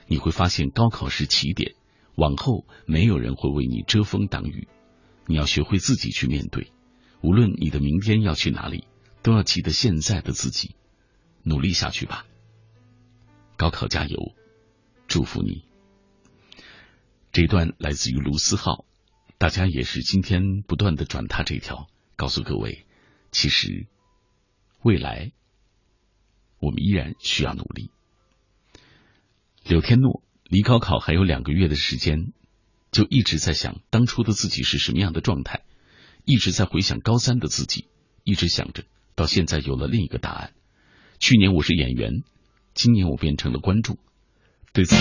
你会发现高考是起点，往后没有人会为你遮风挡雨，你要学会自己去面对。无论你的明天要去哪里。都要记得现在的自己，努力下去吧。高考加油，祝福你。这段来自于卢思浩，大家也是今天不断的转他这条，告诉各位，其实未来我们依然需要努力。柳天诺离高考还有两个月的时间，就一直在想当初的自己是什么样的状态，一直在回想高三的自己，一直想着。到现在有了另一个答案。去年我是演员，今年我变成了观众。对此。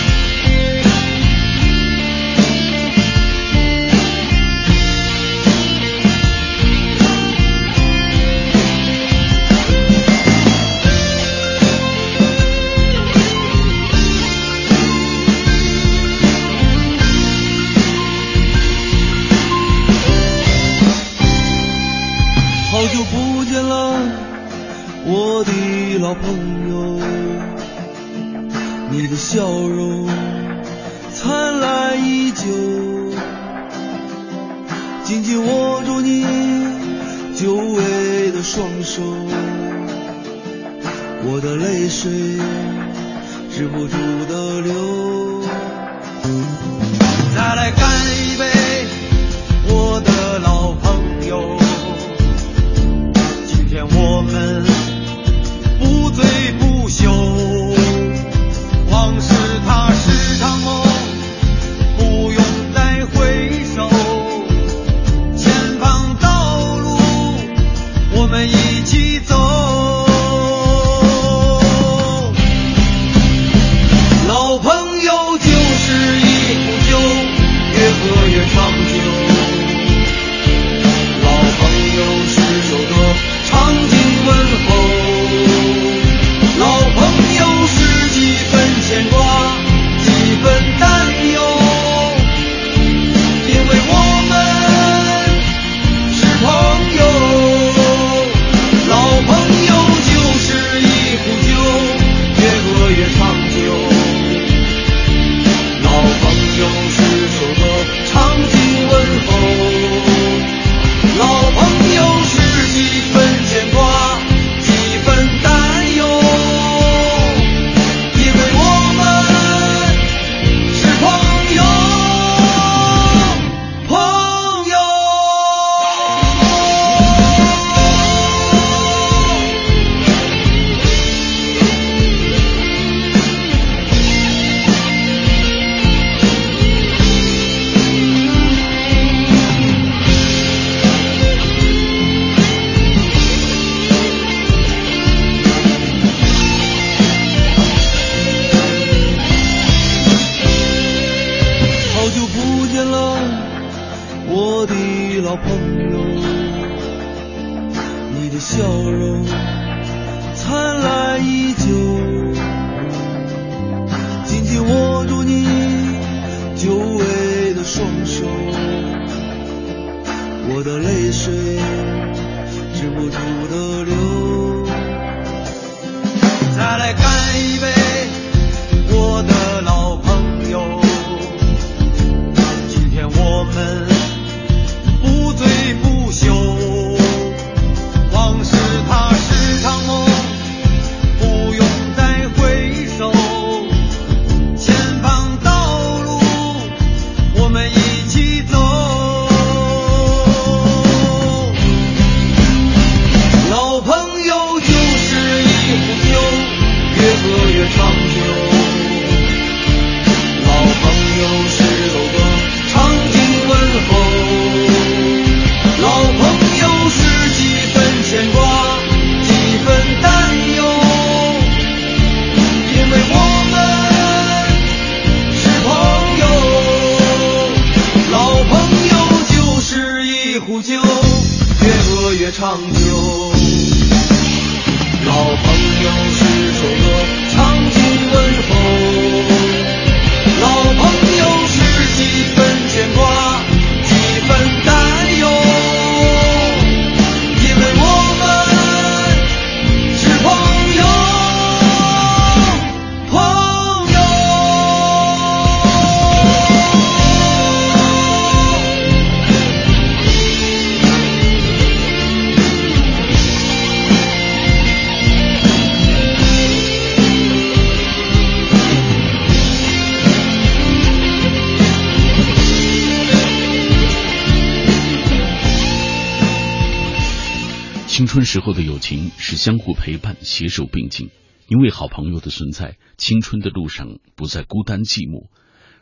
时候的友情是相互陪伴、携手并进。因为好朋友的存在，青春的路上不再孤单寂寞。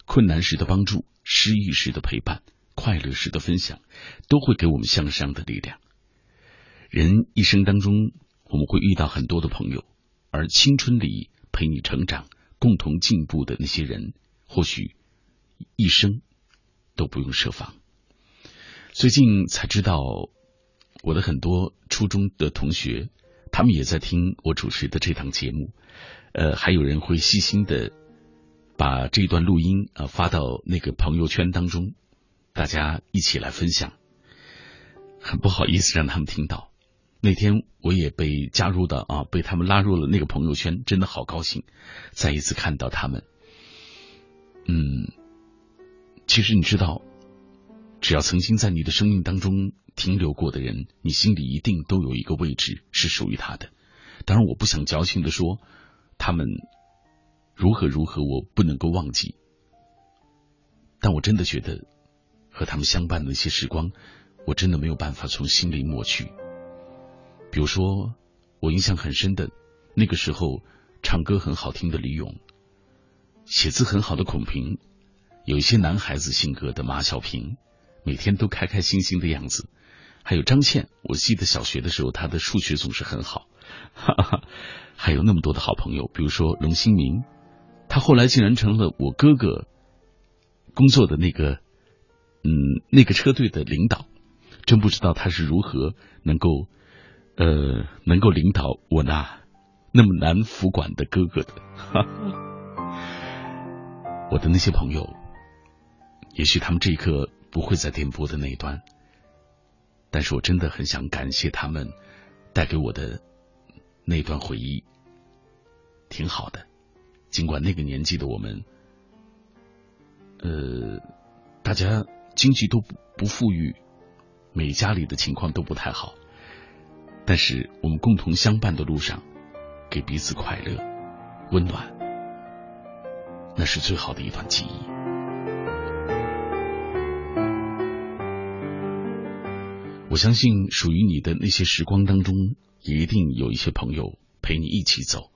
困难时的帮助，失意时的陪伴，快乐时的分享，都会给我们向上的力量。人一生当中，我们会遇到很多的朋友，而青春里陪你成长、共同进步的那些人，或许一生都不用设防。最近才知道。我的很多初中的同学，他们也在听我主持的这档节目，呃，还有人会细心的把这段录音啊、发到那个朋友圈当中，大家一起来分享。很不好意思让他们听到，那天我也被加入的啊，被他们拉入了那个朋友圈，真的好高兴，再一次看到他们。嗯，其实你知道，只要曾经在你的生命当中。停留过的人，你心里一定都有一个位置是属于他的。当然，我不想矫情的说他们如何如何，我不能够忘记。但我真的觉得和他们相伴的那些时光，我真的没有办法从心里抹去。比如说，我印象很深的那个时候，唱歌很好听的李咏，写字很好的孔平，有一些男孩子性格的马小平，每天都开开心心的样子。还有张倩，我记得小学的时候，她的数学总是很好。哈哈，还有那么多的好朋友，比如说龙新明，他后来竟然成了我哥哥工作的那个，嗯，那个车队的领导。真不知道他是如何能够，呃，能够领导我那那么难服管的哥哥的。哈哈，我的那些朋友，也许他们这一刻不会在电波的那一端。但是我真的很想感谢他们带给我的那段回忆，挺好的。尽管那个年纪的我们，呃，大家经济都不不富裕，每家里的情况都不太好，但是我们共同相伴的路上，给彼此快乐、温暖，那是最好的一段记忆。我相信属于你的那些时光当中，也一定有一些朋友陪你一起走，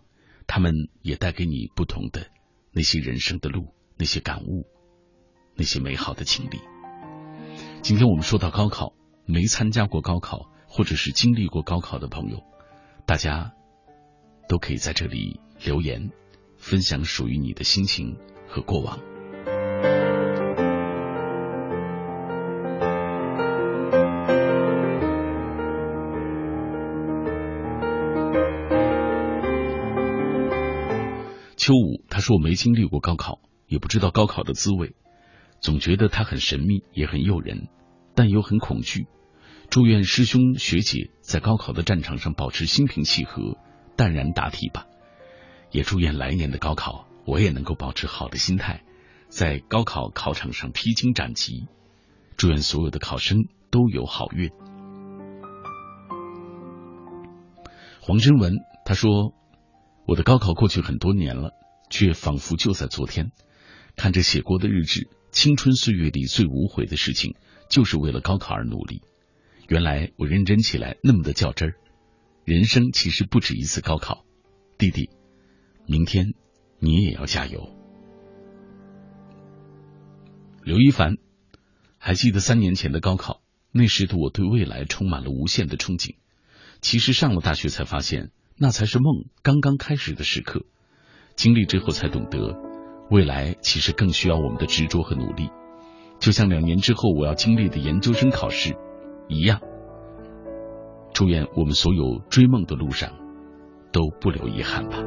他们也带给你不同的那些人生的路、那些感悟、那些美好的经历。今天我们说到高考，没参加过高考或者是经历过高考的朋友，大家都可以在这里留言，分享属于你的心情和过往。秋五他说我没经历过高考，也不知道高考的滋味，总觉得它很神秘，也很诱人，但又很恐惧。祝愿师兄学姐在高考的战场上保持心平气和、淡然答题吧。也祝愿来年的高考，我也能够保持好的心态，在高考考场上披荆斩棘。祝愿所有的考生都有好运。黄真文他说：“我的高考过去很多年了，却仿佛就在昨天。看着写过的日志，青春岁月里最无悔的事情，就是为了高考而努力。原来我认真起来那么的较真儿。人生其实不止一次高考，弟弟，明天你也要加油。”刘一凡还记得三年前的高考，那时的我对未来充满了无限的憧憬。其实上了大学才发现，那才是梦刚刚开始的时刻。经历之后才懂得，未来其实更需要我们的执着和努力。就像两年之后我要经历的研究生考试一样。祝愿我们所有追梦的路上都不留遗憾吧。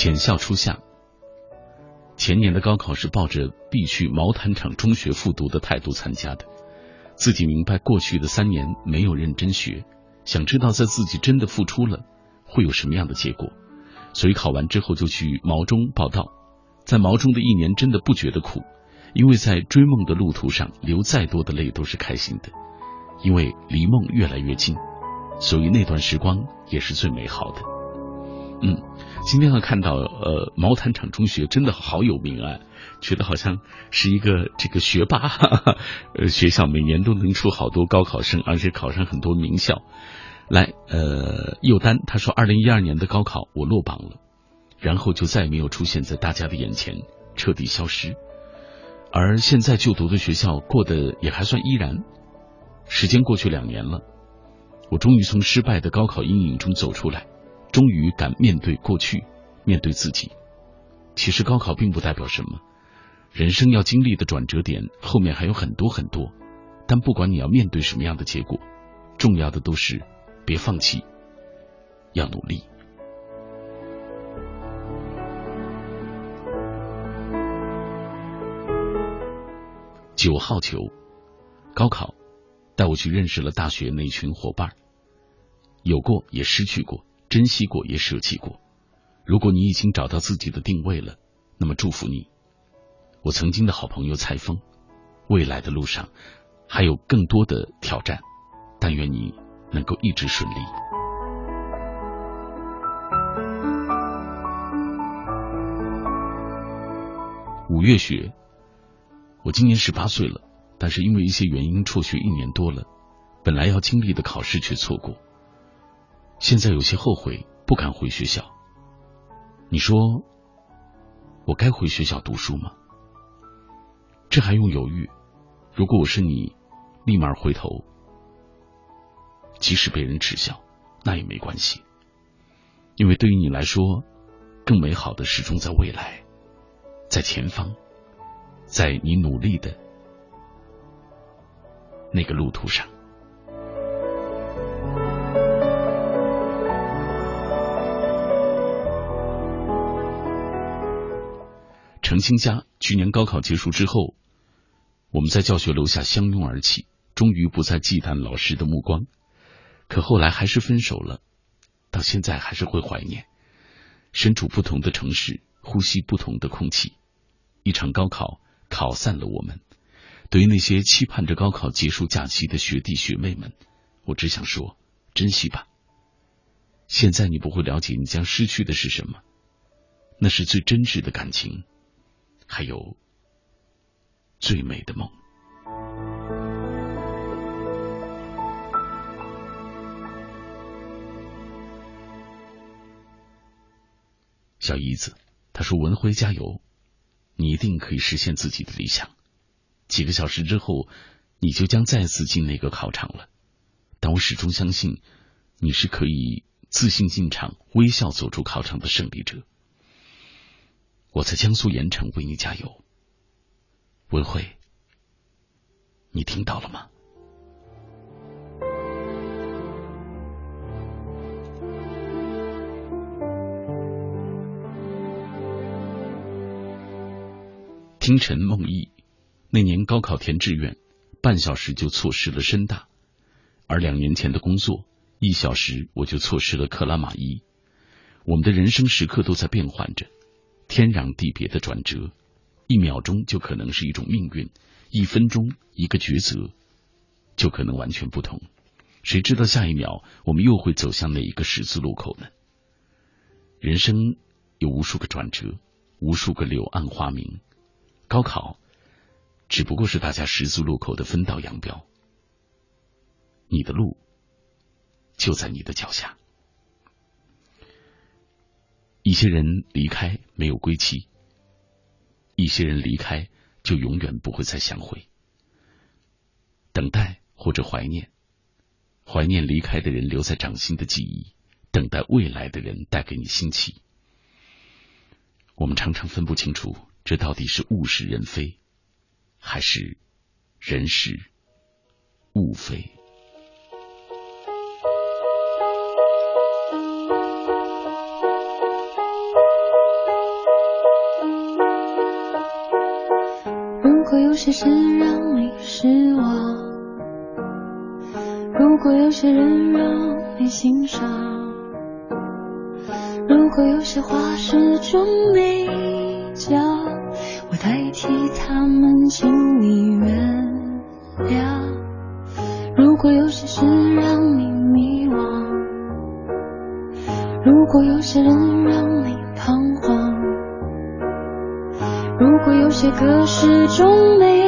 浅笑初夏。前年的高考是抱着必去毛坦厂中学复读的态度参加的，自己明白过去的三年没有认真学，想知道在自己真的付出了会有什么样的结果，所以考完之后就去毛中报道。在毛中的一年真的不觉得苦，因为在追梦的路途上流再多的泪都是开心的，因为离梦越来越近，所以那段时光也是最美好的。嗯，今天呢看到呃毛坦厂中学真的好有名啊，觉得好像是一个这个学霸，哈哈呃学校每年都能出好多高考生，而且考上很多名校。来，呃，右丹他说，二零一二年的高考我落榜了，然后就再也没有出现在大家的眼前，彻底消失。而现在就读的学校过得也还算依然。时间过去两年了，我终于从失败的高考阴影中走出来。终于敢面对过去，面对自己。其实高考并不代表什么，人生要经历的转折点后面还有很多很多。但不管你要面对什么样的结果，重要的都是别放弃，要努力。九号球，高考带我去认识了大学那群伙伴，有过也失去过。珍惜过，也舍弃过。如果你已经找到自己的定位了，那么祝福你。我曾经的好朋友蔡峰，未来的路上还有更多的挑战，但愿你能够一直顺利。五月雪，我今年十八岁了，但是因为一些原因辍学一年多了，本来要经历的考试却错过。现在有些后悔，不敢回学校。你说，我该回学校读书吗？这还用犹豫？如果我是你，立马回头，即使被人耻笑，那也没关系，因为对于你来说，更美好的始终在未来，在前方，在你努力的那个路途上。程兴家去年高考结束之后，我们在教学楼下相拥而泣，终于不再忌惮老师的目光。可后来还是分手了，到现在还是会怀念。身处不同的城市，呼吸不同的空气，一场高考考散了我们。对于那些期盼着高考结束假期的学弟学妹们，我只想说：珍惜吧。现在你不会了解你将失去的是什么，那是最真挚的感情。还有最美的梦。小姨子，他说：“文辉加油，你一定可以实现自己的理想。几个小时之后，你就将再次进那个考场了。但我始终相信，你是可以自信进场、微笑走出考场的胜利者。”我在江苏盐城为你加油。文慧，你听到了吗？清晨梦忆，那年高考填志愿，半小时就错失了深大；而两年前的工作，一小时我就错失了克拉玛依。我们的人生时刻都在变换着，天壤地别的转折，一秒钟就可能是一种命运，一分钟一个抉择，就可能完全不同。谁知道下一秒我们又会走向哪一个十字路口呢？人生有无数个转折，无数个柳暗花明。高考只不过是大家十字路口的分道扬镳，你的路就在你的脚下。一些人离开没有归期，一些人离开就永远不会再相会。等待或者怀念，怀念离开的人留在掌心的记忆，等待未来的人带给你新奇。我们常常分不清楚。这到底是物是人非，还是人是物非？些事让你失望，如果有些人让你心伤，如果有些话始终没讲。我代替他们，请你原谅。如果有些事让你迷惘，如果有些人让你彷徨，如果有些歌始终没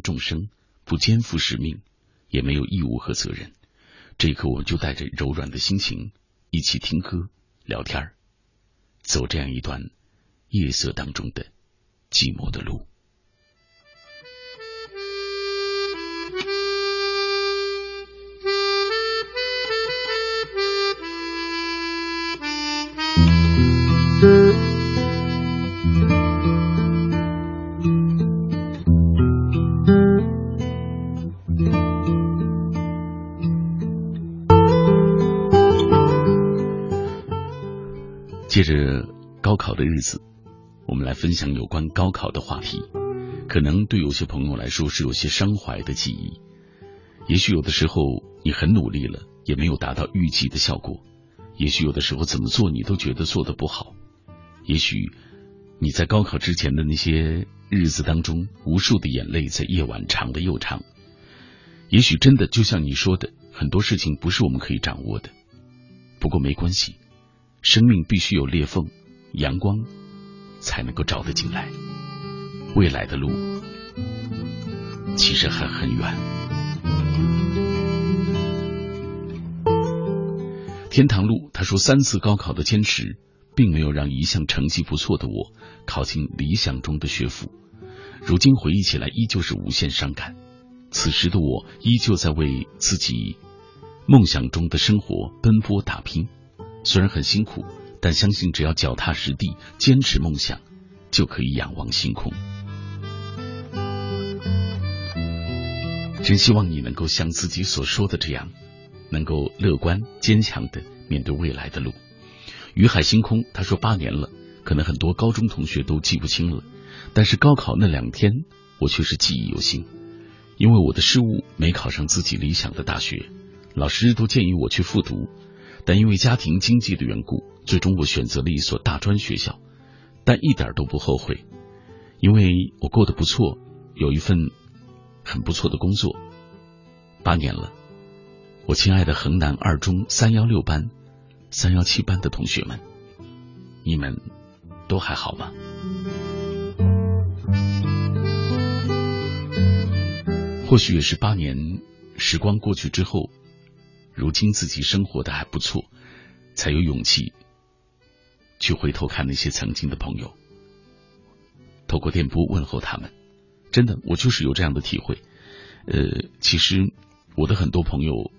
众生，不肩负使命，也没有义务和责任。这一刻，我们就带着柔软的心情，一起听歌、聊天儿，走这样一段夜色当中的寂寞的路。考的日子，我们来分享有关高考的话题。可能对有些朋友来说是有些伤怀的记忆。也许有的时候你很努力了，也没有达到预计的效果。也许有的时候怎么做你都觉得做的不好。也许你在高考之前的那些日子当中，无数的眼泪在夜晚长的又长。也许真的就像你说的，很多事情不是我们可以掌握的。不过没关系，生命必须有裂缝，阳光才能够照得进来。未来的路其实还很远。天堂路，他说三次高考的坚持，并没有让一向成绩不错的我考进理想中的学府。如今回忆起来，依旧是无限伤感。此时的我，依旧在为自己梦想中的生活奔波打拼。虽然很辛苦，但相信只要脚踏实地，坚持梦想，就可以仰望星空。真希望你能够像自己所说的这样，能够乐观坚强的面对未来的路。于海星空，他说八年了，可能很多高中同学都记不清了，但是高考那两天，我却是记忆犹新。因为我的失误，没考上自己理想的大学，老师都建议我去复读，但因为家庭经济的缘故，最终我选择了一所大专学校，但一点都不后悔，因为我过得不错，有一份很不错的工作。八年了，我亲爱的衡南二中三幺六班、三幺七班的同学们，你们都还好吗？或许也是八年时光过去之后，如今自己生活的还不错，才有勇气去回头看那些曾经的朋友，透过电波问候他们。真的，我就是有这样的体会。呃，其实我的很多朋友，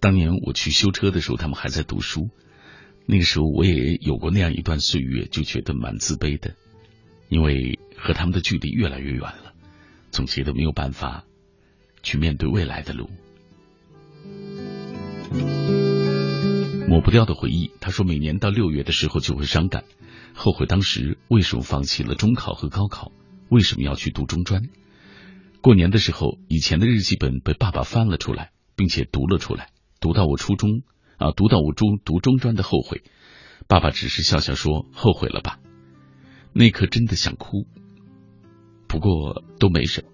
当年我去修车的时候，他们还在读书，那个时候我也有过那样一段岁月，就觉得蛮自卑的，因为和他们的距离越来越远了，总觉得没有办法。去面对未来的路，抹不掉的回忆。他说，每年到六月的时候就会伤感，后悔当时为什么放弃了中考和高考，为什么要去读中专。过年的时候，以前的日记本被爸爸翻了出来，并且读了出来，读到我初中啊，读到我中读中专的后悔，爸爸只是笑笑说：“后悔了吧？”那刻真的想哭，不过都没什么。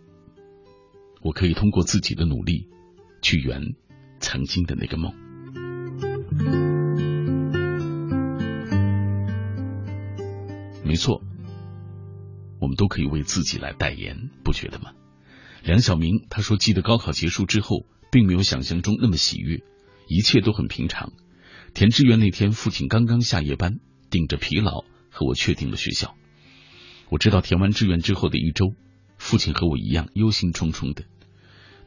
我可以通过自己的努力去圆曾经的那个梦。没错，我们都可以为自己来代言，不觉得吗？梁晓明他说：“记得高考结束之后，并没有想象中那么喜悦，一切都很平常。填志愿那天，父亲刚刚下夜班，顶着疲劳和我确定了学校。我知道填完志愿之后的一周，父亲和我一样忧心忡忡的。”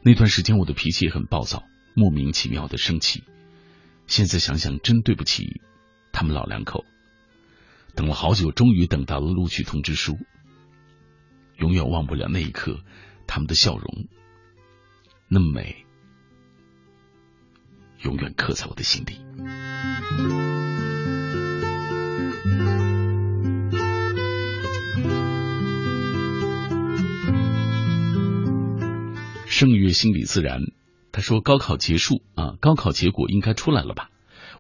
那段时间我的脾气也很暴躁，莫名其妙的生气。现在想想真对不起他们老两口。等了好久，终于等到了录取通知书。永远忘不了那一刻，他们的笑容那么美，永远刻在我的心里。圣月心理自然，他说高考结束啊，高考结果应该出来了吧？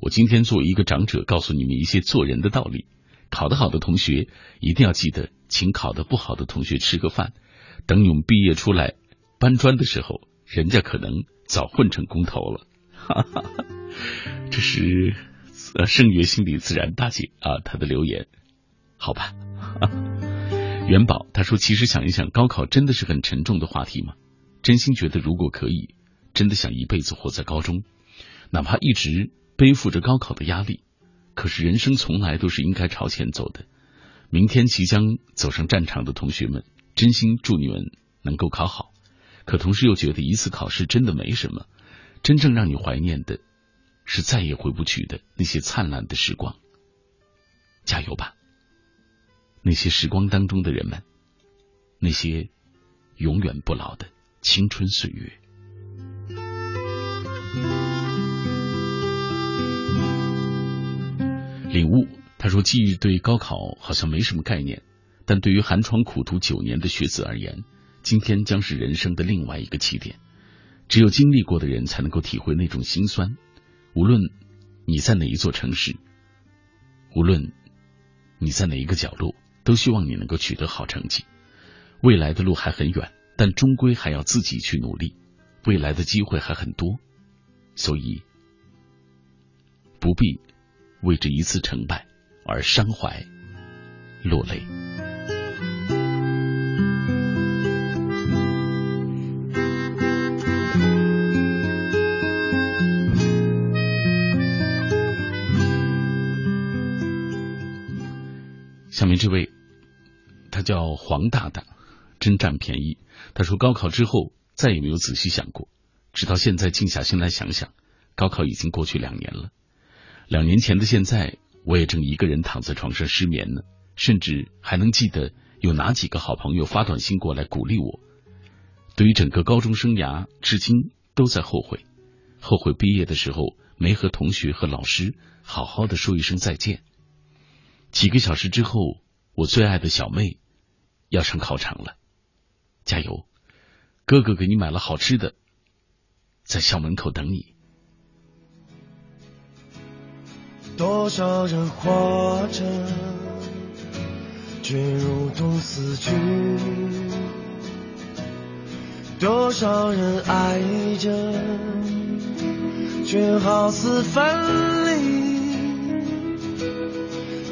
我今天作为一个长者，告诉你们一些做人的道理。考得好的同学一定要记得请考得不好的同学吃个饭。等你们毕业出来搬砖的时候，人家可能早混成工头了。哈哈，这是呃圣约心理自然大姐啊，她的留言，好吧。元宝他说，其实想一想，高考真的是很沉重的话题吗？真心觉得，如果可以，真的想一辈子活在高中，哪怕一直背负着高考的压力。可是人生从来都是应该朝前走的。明天即将走上战场的同学们，真心祝你们能够考好。可同时又觉得一次考试真的没什么，真正让你怀念的，是再也回不去的那些灿烂的时光。加油吧！那些时光当中的人们，那些永远不老的青春岁月。领悟，他说：“记忆对高考好像没什么概念，但对于寒窗苦读九年的学子而言，今天将是人生的另外一个起点。只有经历过的人，才能够体会那种心酸。无论你在哪一座城市，无论你在哪一个角落。”都希望你能够取得好成绩。未来的路还很远，但终归还要自己去努力。未来的机会还很多，所以不必为这一次成败而伤怀落泪。下面这位。他叫黄大大，真占便宜。他说高考之后再也没有仔细想过，直到现在静下心来想想，高考已经过去两年了。两年前的现在，我也正一个人躺在床上失眠呢，甚至还能记得有哪几个好朋友发短信过来鼓励我。对于整个高中生涯，至今都在后悔，后悔毕业的时候没和同学和老师好好的说一声再见。几个小时之后，我最爱的小妹。要上考场了，加油！哥哥给你买了好吃的，在校门口等你。多少人活着，却如同死去；多少人爱着，却好似分离；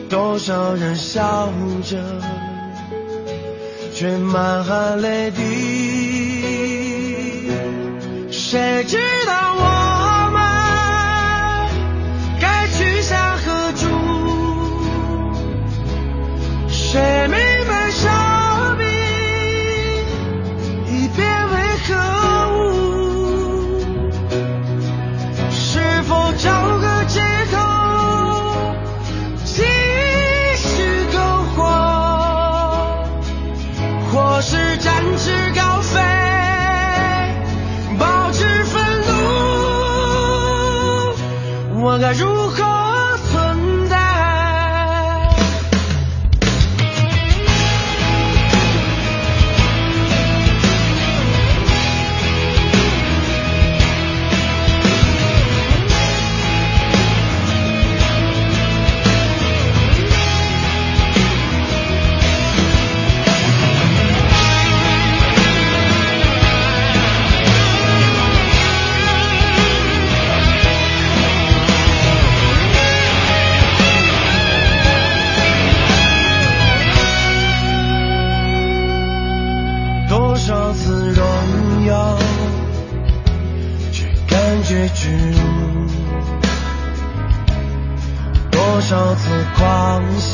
多少人笑着。却满含泪滴，谁知道我却明白生命已变为何物是否找个借口？继续苟活或是展翅高飞？保持愤怒？我该如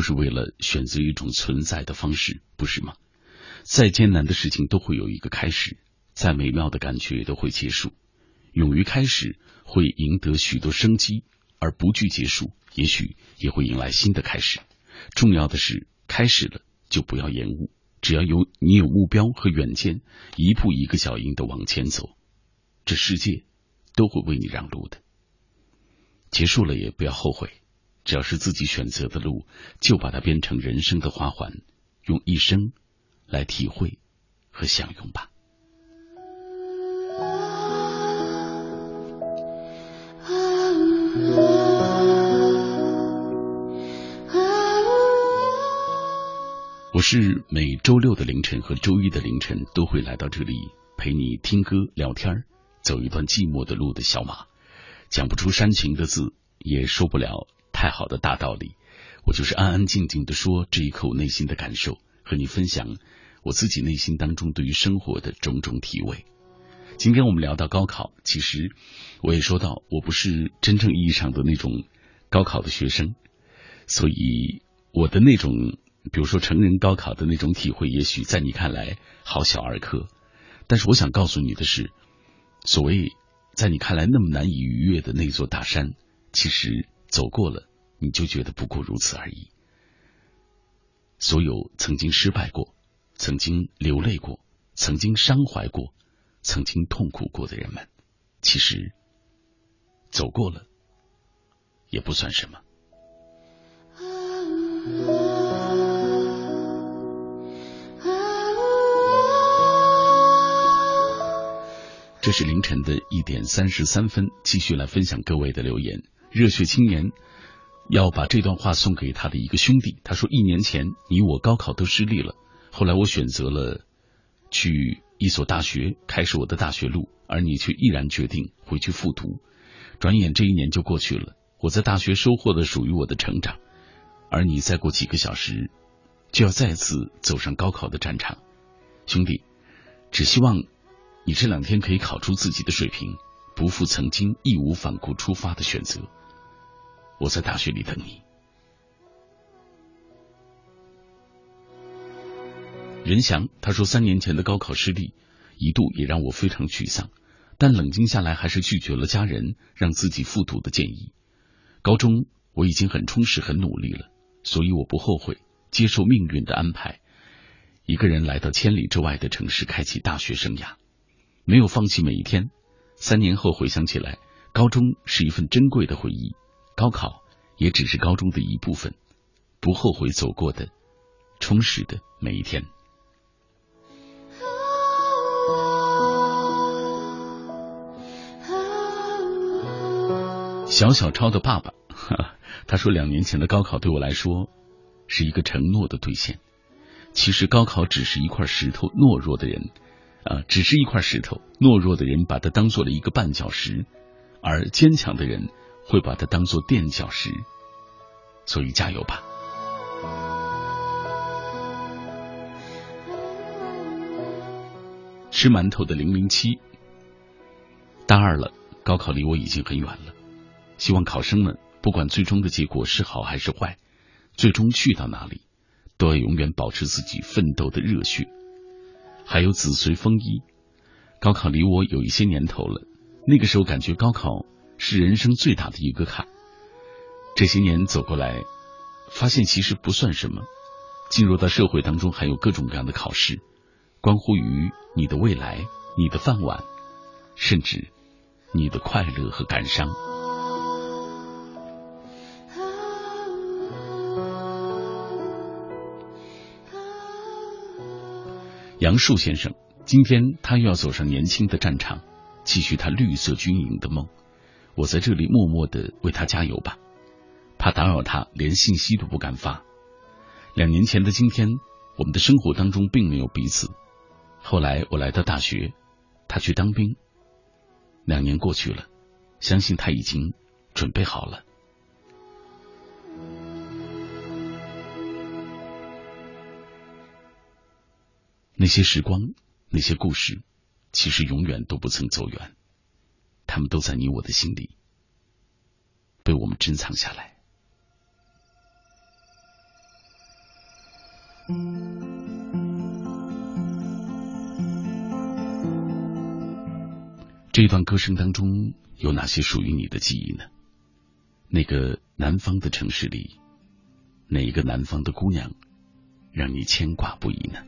就是为了选择一种存在的方式，不是吗？再艰难的事情都会有一个开始，再美妙的感觉都会结束。勇于开始，会赢得许多生机；而不惧结束，也许也会迎来新的开始。重要的是，开始了就不要延误。只要有你有目标和远见，一步一个脚印的往前走，这世界都会为你让路的。结束了也不要后悔。只要是自己选择的路，就把它变成人生的花环，用一生来体会和享用吧。我是每周六的凌晨和周一的凌晨都会来到这里陪你听歌聊天，走一段寂寞的路的小马，讲不出煽情的字，也说不了。太好的大道理，我就是安安静静的说这一刻我内心的感受，和你分享我自己内心当中对于生活的种种体味。今天我们聊到高考，其实我也说到我不是真正意义上的那种高考的学生，所以我的那种，比如说成人高考的那种体会，也许在你看来好小儿科。但是我想告诉你的是，所谓在你看来那么难以逾越的那座大山，其实。走过了，你就觉得不过如此而已。所有曾经失败过、曾经流泪过、曾经伤怀过、曾经痛苦过的人们，其实走过了也不算什么。这是凌晨的一点三十三分，继续来分享各位的留言。热血青年要把这段话送给他的一个兄弟。他说：“一年前你我高考都失利了，后来我选择了去一所大学开始我的大学路，而你却毅然决定回去复读。转眼这一年就过去了，我在大学收获了属于我的成长，而你再过几个小时就要再次走上高考的战场。兄弟，只希望你这两天可以考出自己的水平，不负曾经义无反顾出发的选择。”我在大学里等你。任翔他说，三年前的高考失利，一度也让我非常沮丧，但冷静下来，还是拒绝了家人让自己复读的建议。高中我已经很充实、很努力了，所以我不后悔接受命运的安排，一个人来到千里之外的城市，开启大学生涯，没有放弃每一天。三年后回想起来，高中是一份珍贵的回忆。高考也只是高中的一部分，不后悔走过的充实的每一天。小小超的爸爸，他说两年前的高考对我来说是一个承诺的兑现。其实高考只是一块石头，懦弱的人啊，只是一块石头，懦弱的人把它当做了一个绊脚石，而坚强的人。会把它当做垫脚石，所以加油吧！吃馒头的零零七，大二了，高考离我已经很远了。希望考生们不管最终的结果是好还是坏，最终去到哪里，都要永远保持自己奋斗的热血。还有子随风衣，高考离我有一些年头了，那个时候感觉高考。是人生最大的一个坎。这些年走过来，发现其实不算什么。进入到社会当中，还有各种各样的考试，关乎于你的未来、你的饭碗，甚至你的快乐和感伤。杨树先生，今天他又要走上年轻的战场，继续他绿色军营的梦。我在这里默默的为他加油吧，怕打扰他，连信息都不敢发。两年前的今天，我们的生活当中并没有彼此。后来我来到大学，他去当兵，两年过去了，相信他已经准备好了。那些时光，那些故事，其实永远都不曾走远，他们都在你我的心里，被我们珍藏下来。这段歌声当中有哪些属于你的记忆呢？那个南方的城市里，哪一个南方的姑娘让你牵挂不已呢？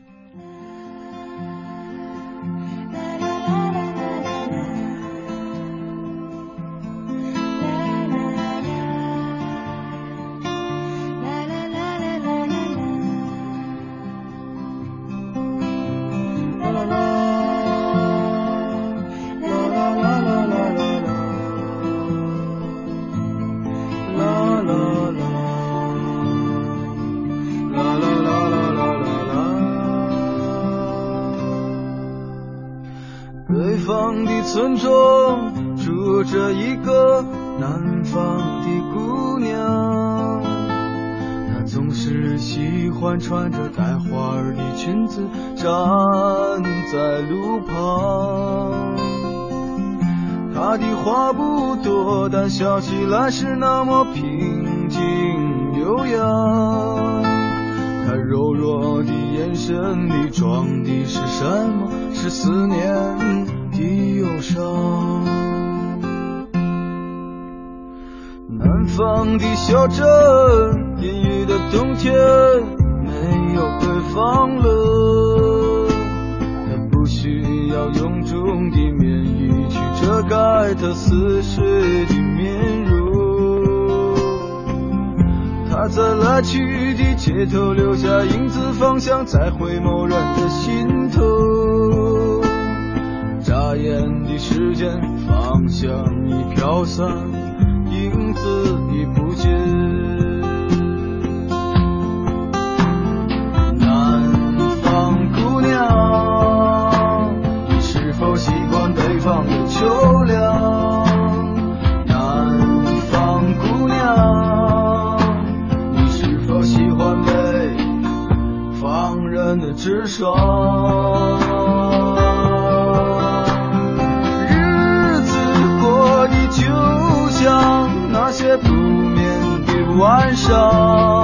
在来去的街头留下影子，方向在回眸人的心头。眨眼的时间，方向已飘散，影子已不见。霜？日子过得就像那些不眠的晚上，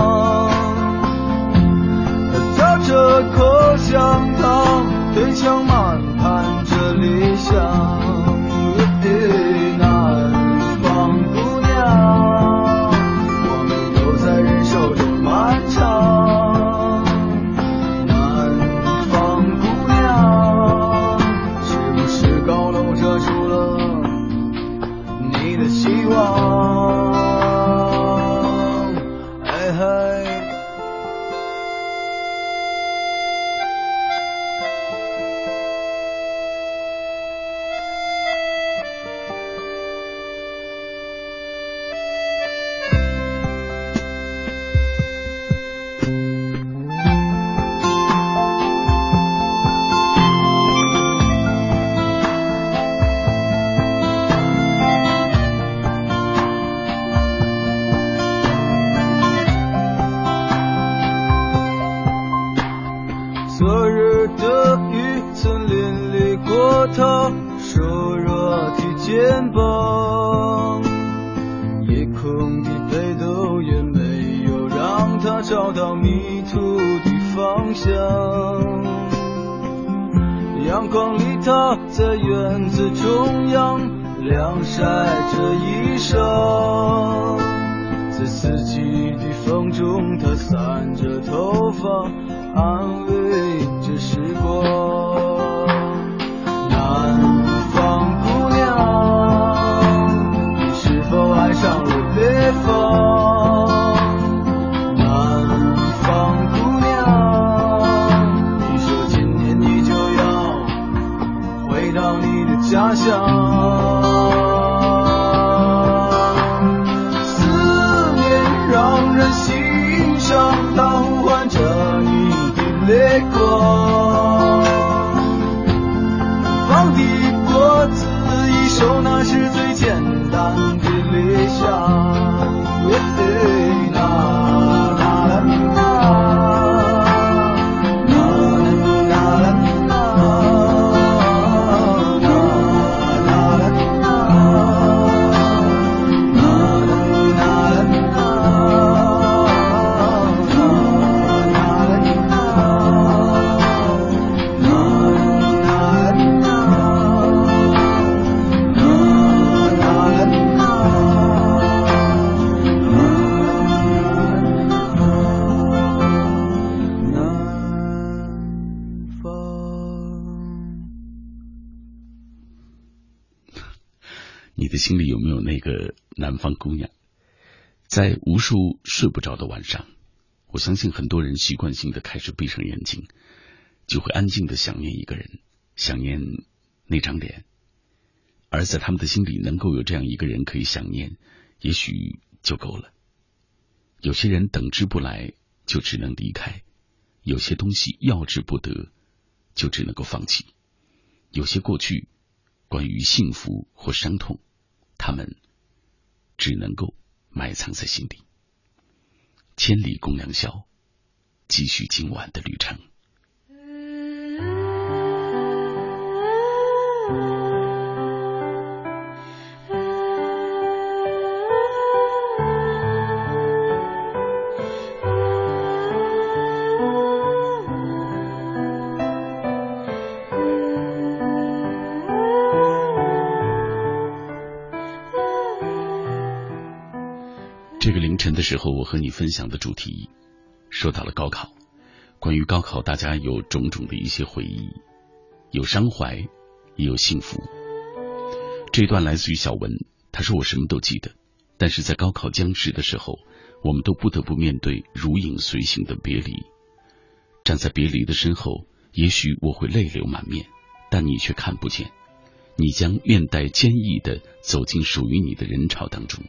你的心里有没有那个南方姑娘？在无数睡不着的晚上，我相信很多人习惯性的开始闭上眼睛，就会安静的想念一个人，想念那张脸。而在他们的心里，能够有这样一个人可以想念，也许就够了。有些人等之不来，就只能离开；有些东西要之不得，就只能够放弃。有些过去，关于幸福或伤痛，他们只能够埋藏在心底。千里共良宵，继续今晚的旅程。时候，我和你分享的主题说到了高考。关于高考，大家有种种的一些回忆，有伤怀，也有幸福。这段来自于小文，他说：“我什么都记得，但是在高考将至的时候，我们都不得不面对如影随形的别离。站在别离的身后，也许我会泪流满面，但你却看不见。你将面带坚毅的走进属于你的人潮当中。”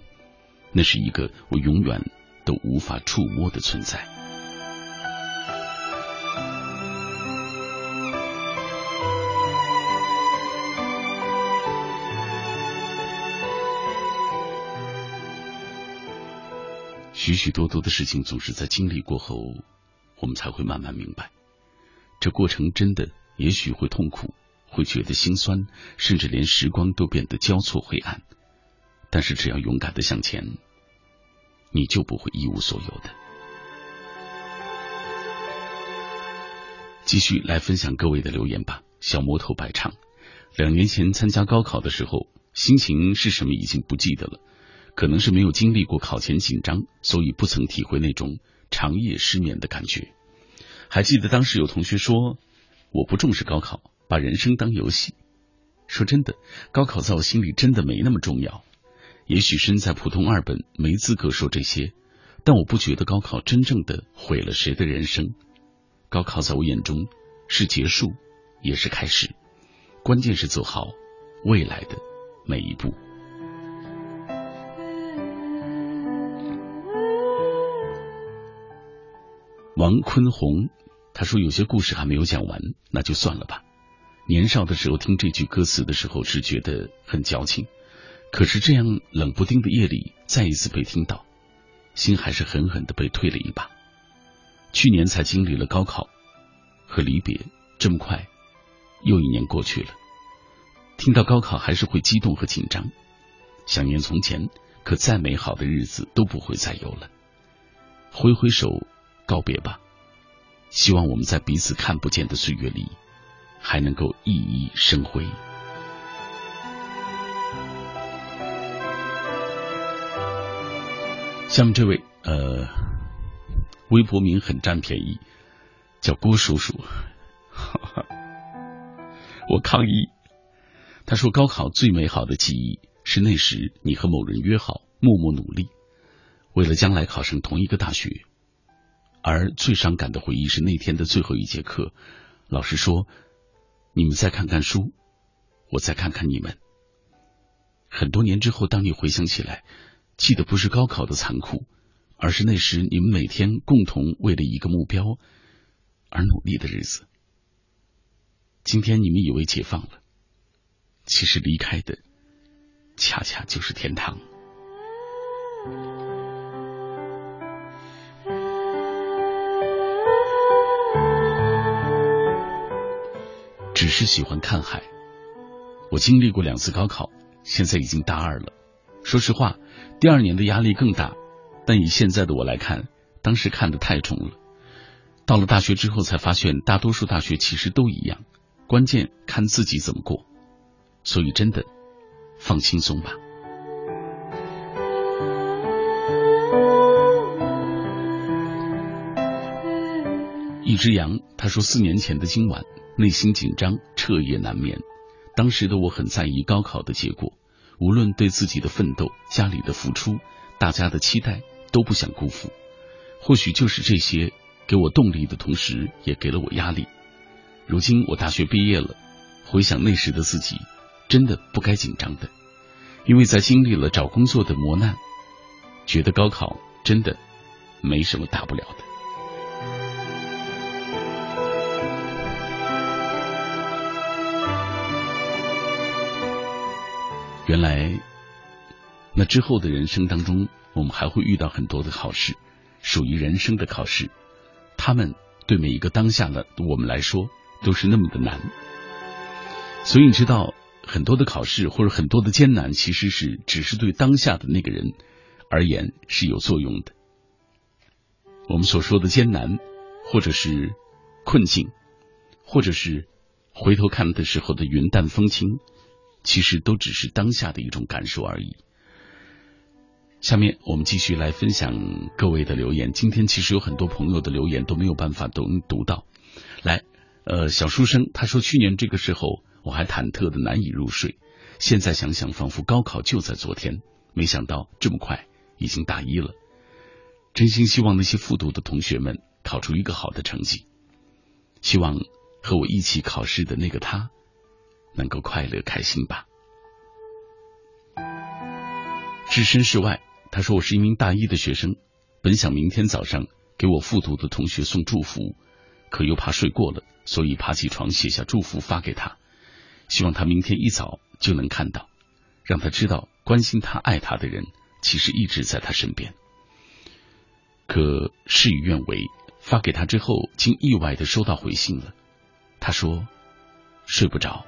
那是一个我永远都无法触摸的存在。许许多多的事情，总是在经历过后，我们才会慢慢明白，这过程真的也许会痛苦，会觉得心酸，甚至连时光都变得交错灰暗。但是只要勇敢的向前，你就不会一无所有的。继续来分享各位的留言吧。小魔头白唱，两年前参加高考的时候，心情是什么已经不记得了，可能是没有经历过考前紧张，所以不曾体会那种长夜失眠的感觉。还记得当时有同学说我不重视高考，把人生当游戏。说真的，高考在我心里真的没那么重要。也许身在普通二本，没资格说这些，但我不觉得高考真正的毁了谁的人生。高考在我眼中是结束，也是开始，关键是走好未来的每一步。王坤红他说：“有些故事还没有讲完，那就算了吧。年少的时候听这句歌词的时候，是觉得很矫情。”可是这样冷不丁的夜里，再一次被听到，心还是狠狠的被推了一把。去年才经历了高考和离别，这么快，又一年过去了。听到高考还是会激动和紧张，想念从前，可再美好的日子都不会再有了。挥挥手告别吧，希望我们在彼此看不见的岁月里，还能够熠熠生辉。下面这位呃，微博名很占便宜，叫郭叔叔。我抗议。他说高考最美好的记忆是那时你和某人约好，默默努力，为了将来考上同一个大学。而最伤感的回忆是那天的最后一节课，老师说：“你们再看看书，我再看看你们。”很多年之后，当你回想起来。记得不是高考的残酷，而是那时你们每天共同为了一个目标而努力的日子。今天你们以为解放了，其实离开的恰恰就是天堂。只是喜欢看海。我经历过两次高考，现在已经大二了。说实话。第二年的压力更大，但以现在的我来看，当时看得太重了。到了大学之后才发现，大多数大学其实都一样，关键看自己怎么过。所以真的放轻松吧。一只羊，他说四年前的今晚，内心紧张，彻夜难眠。当时的我很在意高考的结果。无论对自己的奋斗、家里的付出、大家的期待，都不想辜负。或许就是这些给我动力的同时，也给了我压力。如今我大学毕业了，回想那时的自己，真的不该紧张的，因为在经历了找工作的磨难，觉得高考真的没什么大不了的。原来，那之后的人生当中，我们还会遇到很多的考试，属于人生的考试，他们对每一个当下的我们来说都是那么的难。所以你知道，很多的考试或者很多的艰难，其实是只是对当下的那个人而言是有作用的。我们所说的艰难，或者是困境，或者是回头看的时候的云淡风轻。其实都只是当下的一种感受而已。下面我们继续来分享各位的留言。今天其实有很多朋友的留言都没有办法都能读到。来，呃，小书生他说，去年这个时候我还忐忑的难以入睡，现在想想仿佛高考就在昨天，没想到这么快已经大一了。真心希望那些复读的同学们考出一个好的成绩，希望和我一起考试的那个他。能够快乐开心吧。置身事外，他说：“我是一名大一的学生，本想明天早上给我复读的同学送祝福，可又怕睡过了，所以爬起床写下祝福发给他，希望他明天一早就能看到，让他知道关心他、爱他的人其实一直在他身边。可事与愿违，发给他之后，竟意外的收到回信了。他说睡不着。”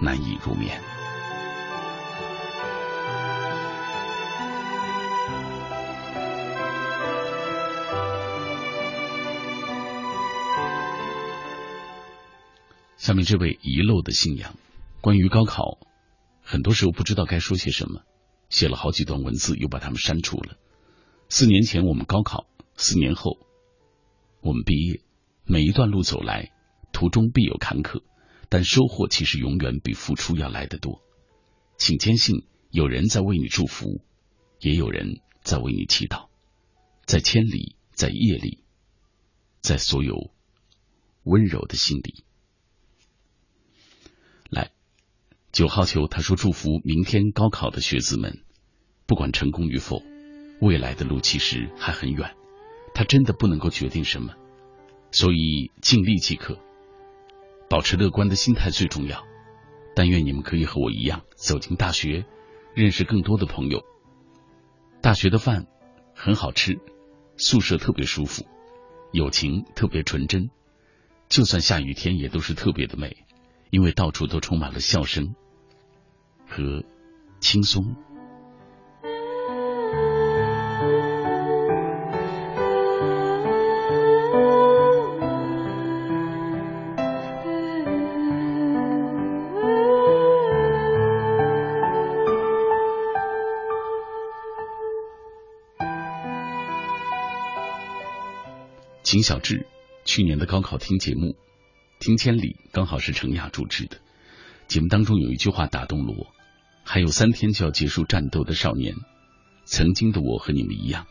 难以入眠。下面这位遗漏的信仰，关于高考，很多时候不知道该说些什么，写了好几段文字，又把它们删除了。四年前我们高考，四年后我们毕业，每一段路走来，途中必有坎坷。但收获其实永远比付出要来得多，请坚信有人在为你祝福，也有人在为你祈祷，在千里，在夜里，在所有温柔的心里。来，九号球他说祝福明天高考的学子们，不管成功与否，未来的路其实还很远，他真的不能够决定什么，所以尽力即可。保持乐观的心态最重要。但愿你们可以和我一样走进大学，认识更多的朋友。大学的饭很好吃，宿舍特别舒服，友情特别纯真。就算下雨天也都是特别的美，因为到处都充满了笑声和轻松。秦小志，去年的高考听节目《听千里》，刚好是程亚主持的。节目当中有一句话打动了我：还有三天就要结束战斗的少年，曾经的我和你们一样，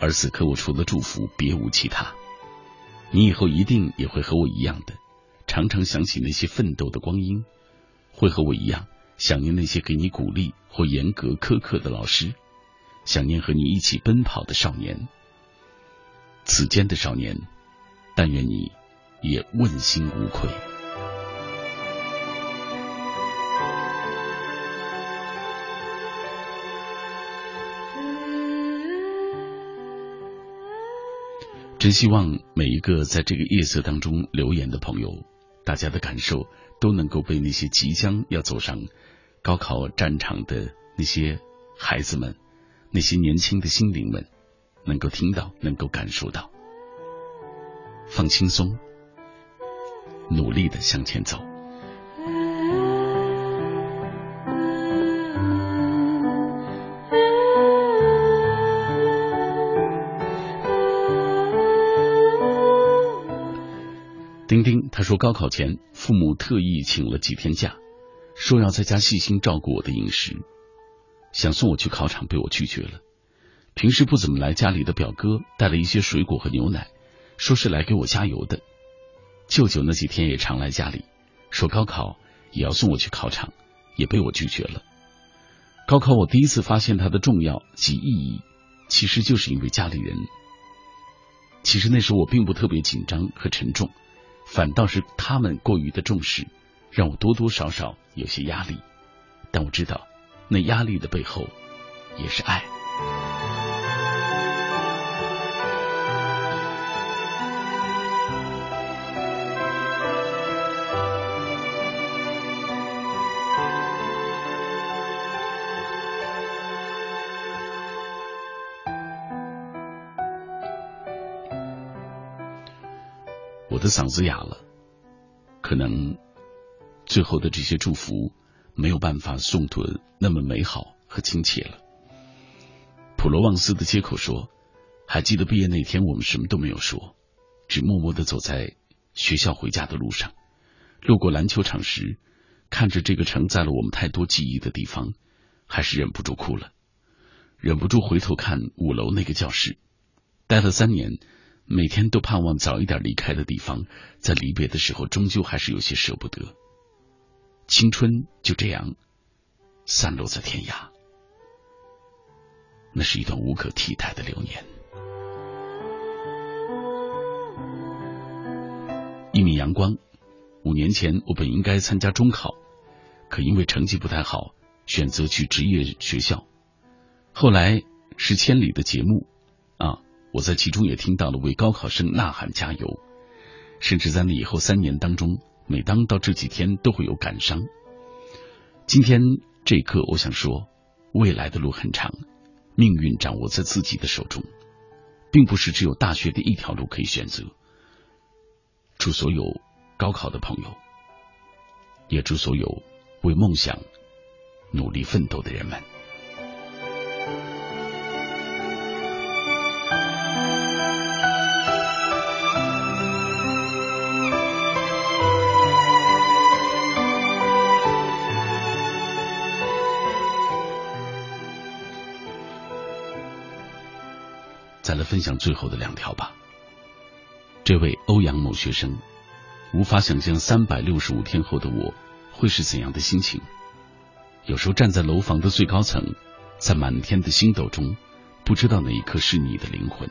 而此刻我除了祝福别无其他。你以后一定也会和我一样的，常常想起那些奋斗的光阴，会和我一样想念那些给你鼓励或严格苛刻的老师，想念和你一起奔跑的少年。此间的少年，但愿你也问心无愧。真希望每一个在这个夜色当中留言的朋友，大家的感受都能够被那些即将要走上高考战场的那些孩子们，那些年轻的心灵们。能够听到，能够感受到，放轻松，努力的向前走。丁丁他说，高考前父母特意请了几天假，说要在家细心照顾我的饮食，想送我去考场，被我拒绝了。平时不怎么来家里的表哥带了一些水果和牛奶，说是来给我加油的。舅舅那几天也常来家里，说高考也要送我去考场，也被我拒绝了。高考我第一次发现它的重要及意义，其实就是因为家里人。其实那时候我并不特别紧张和沉重，反倒是他们过于的重视，让我多多少少有些压力。但我知道，那压力的背后也是爱。我的嗓子哑了，可能最后的这些祝福没有办法送得那么美好和亲切了。普罗旺斯的街口说：“还记得毕业那天，我们什么都没有说，只默默的走在学校回家的路上。路过篮球场时，看着这个承载了我们太多记忆的地方，还是忍不住哭了，忍不住回头看五楼那个教室，待了三年。”每天都盼望早一点离开的地方，在离别的时候，终究还是有些舍不得。青春就这样散落在天涯，那是一段无可替代的流年。一米阳光，五年前我本应该参加中考，可因为成绩不太好，选择去职业学校。后来是千里的节目啊。我在其中也听到了为高考生呐喊加油，甚至在那以后三年当中，每当到这几天都会有感伤。今天这一刻，我想说，未来的路很长，命运掌握在自己的手中，并不是只有大学的一条路可以选择。祝所有高考的朋友，也祝所有为梦想努力奋斗的人们。再来分享最后的两条吧。这位欧阳某学生无法想象三百六十五天后的我会是怎样的心情。有时候站在楼房的最高层，在满天的星斗中，不知道哪一颗是你的灵魂；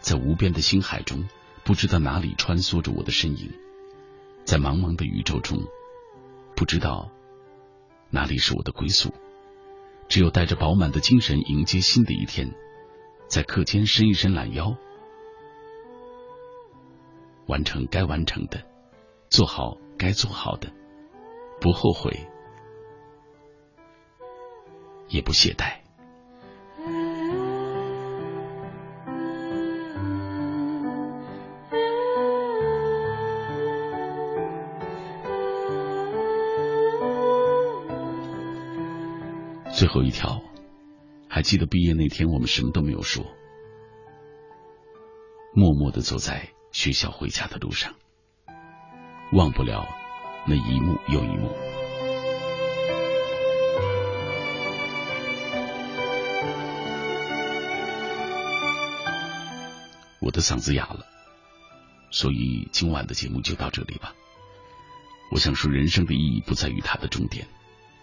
在无边的星海中，不知道哪里穿梭着我的身影；在茫茫的宇宙中，不知道哪里是我的归宿。只有带着饱满的精神迎接新的一天。在课间伸一伸懒腰，完成该完成的，做好该做好的，不后悔，也不懈怠。最后一条。还记得毕业那天，我们什么都没有说，默默的走在学校回家的路上，忘不了那一幕又一幕。我的嗓子哑了，所以今晚的节目就到这里吧。我想说，人生的意义不在于它的终点，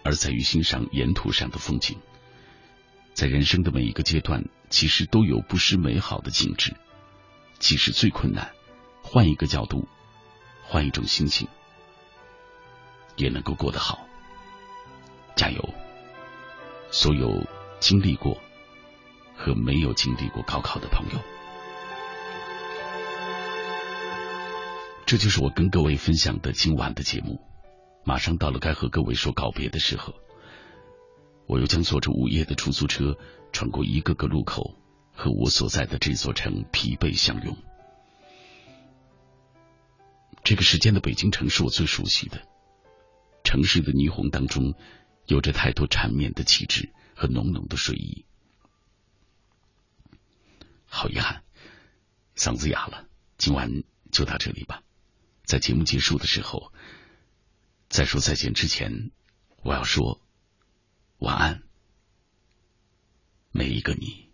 而在于欣赏沿途上的风景。在人生的每一个阶段，其实都有不失美好的景致。即使最困难，换一个角度，换一种心情，也能够过得好。加油！所有经历过和没有经历过高考的朋友，这就是我跟各位分享的今晚的节目。马上到了该和各位说告别的时候。我又将坐着午夜的出租车穿过一个个路口和我所在的这座城疲惫相拥。这个时间的北京城是我最熟悉的城市的霓虹当中有着太多缠绵的气质和浓浓的睡意。好遗憾嗓子哑了今晚就到这里吧。在节目结束的时候再说再见之前我要说晚安。每一个你。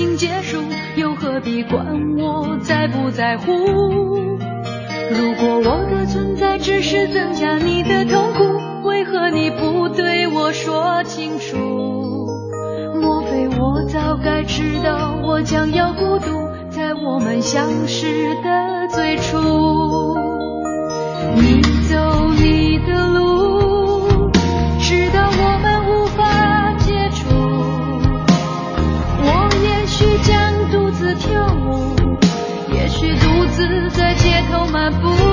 已经结束又何必管我在不在乎？如果我的存在只是增加你的痛苦为何你不对我说清楚？莫非我早该知道我将要孤独在我们相识的最初？你走你的路街头漫步